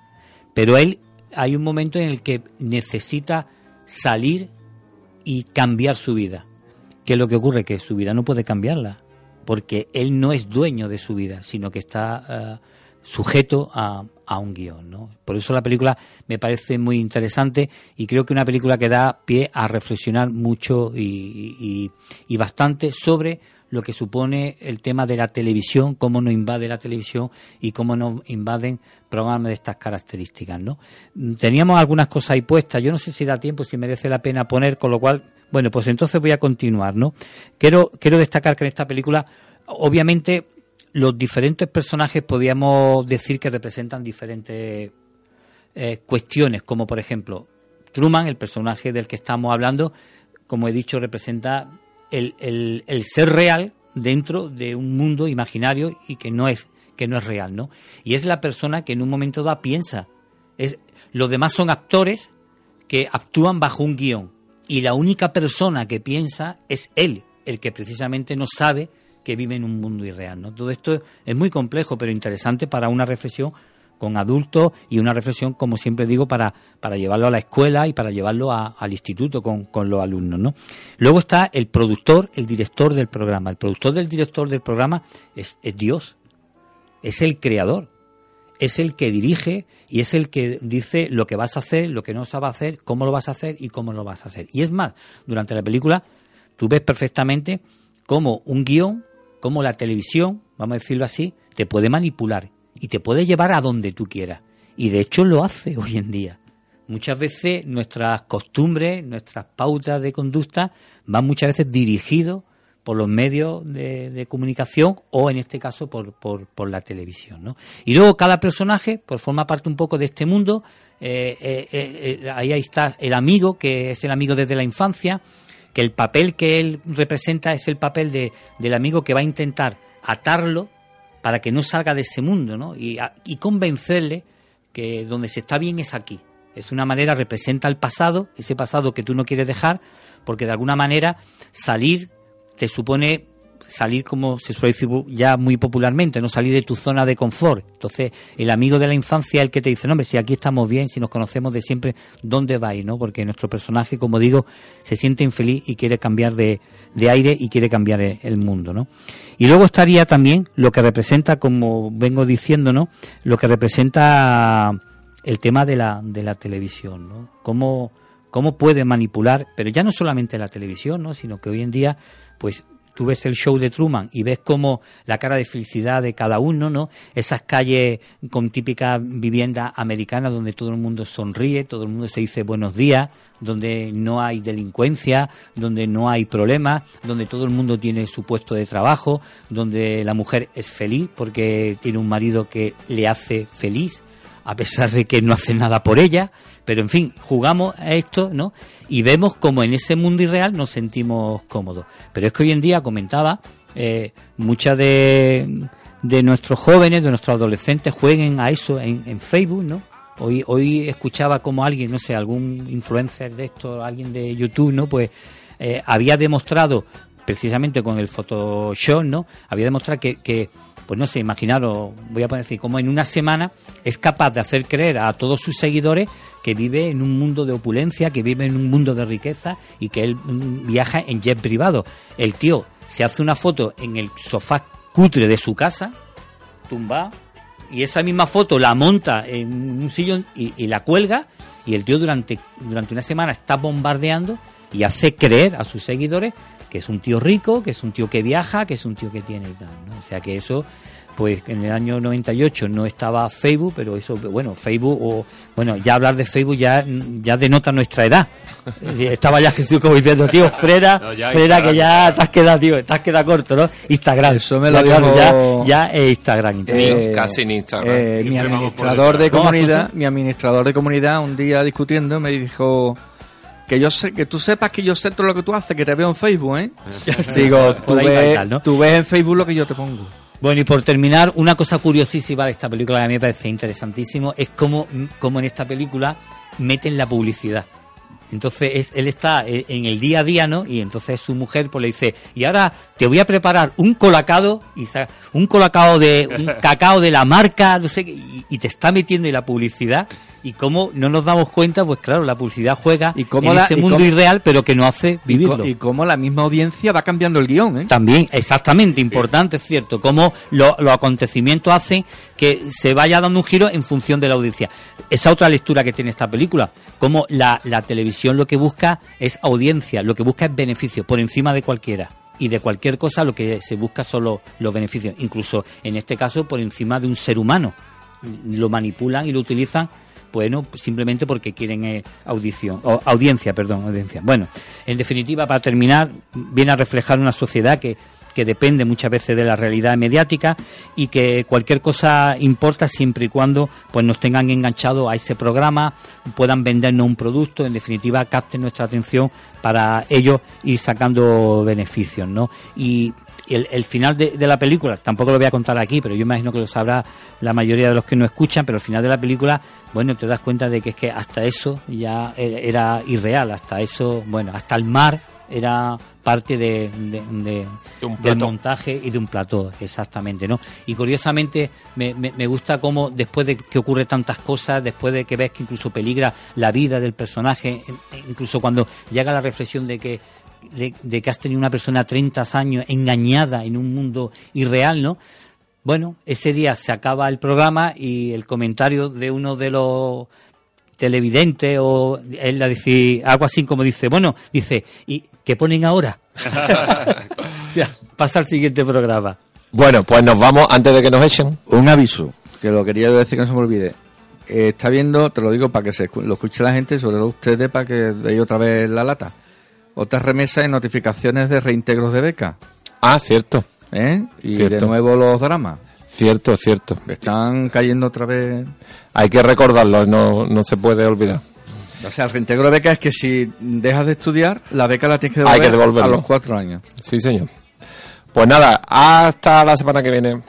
[SPEAKER 2] Pero él hay un momento en el que necesita salir y cambiar su vida. ¿Qué es lo que ocurre? Que su vida no puede cambiarla, porque él no es dueño de su vida, sino que está uh, sujeto a, a, un guion. ¿no? Por eso la película me parece muy interesante y creo que una película que da pie a reflexionar mucho y, y, y bastante sobre lo que supone el tema de la televisión, cómo nos invade la televisión y cómo nos invaden programas de estas características, ¿no? Teníamos algunas cosas ahí puestas, yo no sé si da tiempo, si merece la pena poner, con lo cual, bueno, pues entonces voy a continuar, ¿no? Quiero, quiero destacar que en esta película, obviamente, los diferentes personajes podríamos decir que representan diferentes eh, cuestiones, como por ejemplo, Truman, el personaje del que estamos hablando, como he dicho, representa el, el, ser real dentro de un mundo imaginario y que no es que no es real, ¿no? Y es la persona que en un momento dado piensa. Es, los demás son actores que actúan bajo un guion y la única persona que piensa es él, el que precisamente no sabe que vive en un mundo irreal, ¿no? Todo esto es muy complejo, pero interesante para una reflexión con adultos y una reflexión, como siempre digo, para, para llevarlo a la escuela y para llevarlo a, al instituto con, con, los alumnos. ¿no? Luego está el productor, el director del programa. El productor del director del programa es, es Dios, es el creador, es el que dirige y es el que dice lo que vas a hacer, lo que no se va a hacer, cómo lo vas a hacer y cómo lo vas a hacer. Y es más, durante la película tú ves perfectamente cómo un guion, cómo la televisión, vamos a decirlo así, te puede manipular y te puede llevar a donde tú quieras. Y de hecho lo hace hoy en día. Muchas veces nuestras costumbres, nuestras pautas de conducta van muchas veces dirigidos por los medios de, comunicación o en este caso por, por, por la televisión. ¿no? Y luego cada personaje pues, forma parte un poco de este mundo. Eh, eh, eh, ahí está el amigo, que es el amigo desde la infancia, que el papel que él representa es el papel de, del amigo que va a intentar atarlo para que no salga de ese mundo, ¿no? Y, y convencerle que donde se está bien es aquí. Es una manera, representa el pasado, ese pasado que tú no quieres dejar, porque de alguna manera salir te supone salir como se suele decir ya muy popularmente, no salir de tu zona de confort. Entonces, el amigo de la infancia es el que te dice, no, hombre, si aquí estamos bien, si nos conocemos de siempre, ¿dónde vais? ¿no? Porque nuestro personaje, como digo, se siente infeliz y quiere cambiar de, de aire y quiere cambiar el mundo, ¿no? Y luego estaría también lo que representa, como vengo diciendo, ¿no? Lo que representa el tema de la, de la televisión, ¿no? Cómo, cómo puede manipular, pero ya no solamente la televisión, ¿no? Sino que hoy en día, pues tú ves el show de Truman y ves como la cara de felicidad de cada uno, ¿no? Esas calles con típica vivienda americana donde todo el mundo sonríe, todo el mundo se dice buenos días, donde no hay delincuencia, donde no hay problemas, donde todo el mundo tiene su puesto de trabajo, donde la mujer es feliz porque tiene un marido que le hace feliz, a pesar de que no hace nada por ella, pero en fin, jugamos a esto, ¿no? Y vemos como en ese mundo irreal nos sentimos cómodos. Pero es que hoy en día, comentaba, eh, muchas de, de, nuestros jóvenes, de nuestros adolescentes jueguen a eso en, en, Facebook, ¿no? Hoy, hoy escuchaba como alguien, no sé, algún influencer de esto, alguien de YouTube, ¿no? Pues eh, había demostrado, precisamente con el Photoshop, ¿no? Había demostrado que, que pues no sé, imaginaros, voy a poner así, como en una semana es capaz de hacer creer a todos sus seguidores que vive en un mundo de opulencia, que vive en un mundo de riqueza y que él viaja en jet privado. El tío se hace una foto en el sofá cutre de su casa, tumba, y esa misma foto la monta en un sillón y, y la cuelga, y el tío durante, durante una semana está bombardeando y hace creer a sus seguidores que es un tío rico, que es un tío que viaja, que es un tío que tiene y tal, ¿no? O sea que eso pues en el año 98 no estaba Facebook, pero eso, bueno, Facebook, o bueno, ya hablar de Facebook ya, ya denota nuestra edad. <laughs> Estaba ya Jesús como diciendo, tío, Freda,
[SPEAKER 6] No, ya
[SPEAKER 2] Freda, que ya te has quedado, tío, te has quedado corto, ¿no? Instagram.
[SPEAKER 5] Eso me lo
[SPEAKER 2] Ya, claro,
[SPEAKER 5] dijo-
[SPEAKER 2] ya, ya es Instagram.
[SPEAKER 5] Eh,
[SPEAKER 1] casi ni Instagram.
[SPEAKER 5] eh, mi administrador de
[SPEAKER 6] detrás.
[SPEAKER 2] ¿Cómo,
[SPEAKER 5] comunidad, mi administrador de comunidad un día discutiendo me dijo que yo sé, que tú sepas que yo sé todo lo que tú haces, que te veo en Facebook, ¿eh? <laughs> Digo, tú ves,
[SPEAKER 2] tal, ¿no?
[SPEAKER 5] tú ves en Facebook lo que yo te pongo.
[SPEAKER 2] Bueno, y por terminar, una cosa curiosísima de esta película que a mí me parece interesantísimo es cómo, cómo en esta película meten la publicidad. Entonces es- él está eh, en el día a día, ¿no? Y entonces su mujer pues le dice, y ahora te voy a preparar un colacado, y un colacao de, un <laughs> cacao de la marca, no sé, qué, y, y te está metiendo en la publicidad. Y cómo no nos damos cuenta, pues claro, la publicidad juega
[SPEAKER 5] Y cómo
[SPEAKER 2] en
[SPEAKER 5] la-
[SPEAKER 2] ese
[SPEAKER 5] y
[SPEAKER 2] mundo
[SPEAKER 5] cómo-
[SPEAKER 2] irreal, pero que nos hace vivirlo.
[SPEAKER 5] y cómo la misma audiencia va cambiando el guion, ¿eh?
[SPEAKER 2] También, exactamente, importante, es cierto, cómo lo- los acontecimientos hacen que se vaya dando un giro en función de la audiencia. Esa otra lectura que tiene esta película, cómo la, la televisión lo que busca es audiencia, lo que busca es beneficio, por encima de cualquiera. Y de cualquier cosa lo que se busca son los, los beneficios, incluso en este caso por encima de un ser humano. Lo manipulan y lo utilizan bueno, simplemente porque quieren eh, audición, o, audiencia, perdón, audiencia. Bueno, en definitiva, para terminar, viene a reflejar una sociedad que, que depende muchas veces de la realidad mediática y que cualquier cosa importa siempre y cuando pues nos tengan enganchados a ese programa, puedan vendernos un producto, en definitiva capten nuestra atención para ellos ir sacando beneficios, ¿no? Y el, final de, de la película, tampoco lo voy a contar aquí, pero yo imagino que lo sabrá la mayoría de los que no escuchan, pero el final de la película, bueno, te das cuenta de que es que hasta eso ya e- era irreal, hasta eso, bueno, hasta el mar era parte de, de- de-
[SPEAKER 1] De un
[SPEAKER 2] del montaje y de un plató, exactamente, ¿no? Y curiosamente me, me, me gusta cómo después de que ocurre tantas cosas, después de que ves que incluso peligra la vida del personaje, incluso cuando llega la reflexión de que de, de que has tenido una persona 30 años engañada en un mundo irreal, ¿no? Bueno, ese día se acaba el programa y el comentario de uno de los televidentes o él la dice algo así como dice, bueno, dice, ¿y qué ponen ahora? <laughs> o sea, pasa al siguiente programa.
[SPEAKER 1] Bueno, pues nos vamos antes de que nos echen.
[SPEAKER 5] Un aviso, que lo quería decir que no se me olvide. Eh, está viendo, te lo digo para que se escu- lo escuche la gente, sobre todo ustedes, para que deis otra vez la lata. Otras remesas y notificaciones de reintegros de beca.
[SPEAKER 1] Ah, cierto,
[SPEAKER 5] ¿eh? Y
[SPEAKER 1] Cierto.
[SPEAKER 5] de nuevo los dramas.
[SPEAKER 1] cierto, cierto.
[SPEAKER 5] Están cayendo otra vez.
[SPEAKER 1] Hay que recordarlo, no, no se puede olvidar.
[SPEAKER 5] O sea, el reintegro de beca es que si dejas de estudiar, la beca la tienes que
[SPEAKER 1] Hay
[SPEAKER 5] devolver
[SPEAKER 1] que devolverlo.
[SPEAKER 5] a los cuatro años.
[SPEAKER 1] Sí, señor. Pues nada, hasta la semana que viene.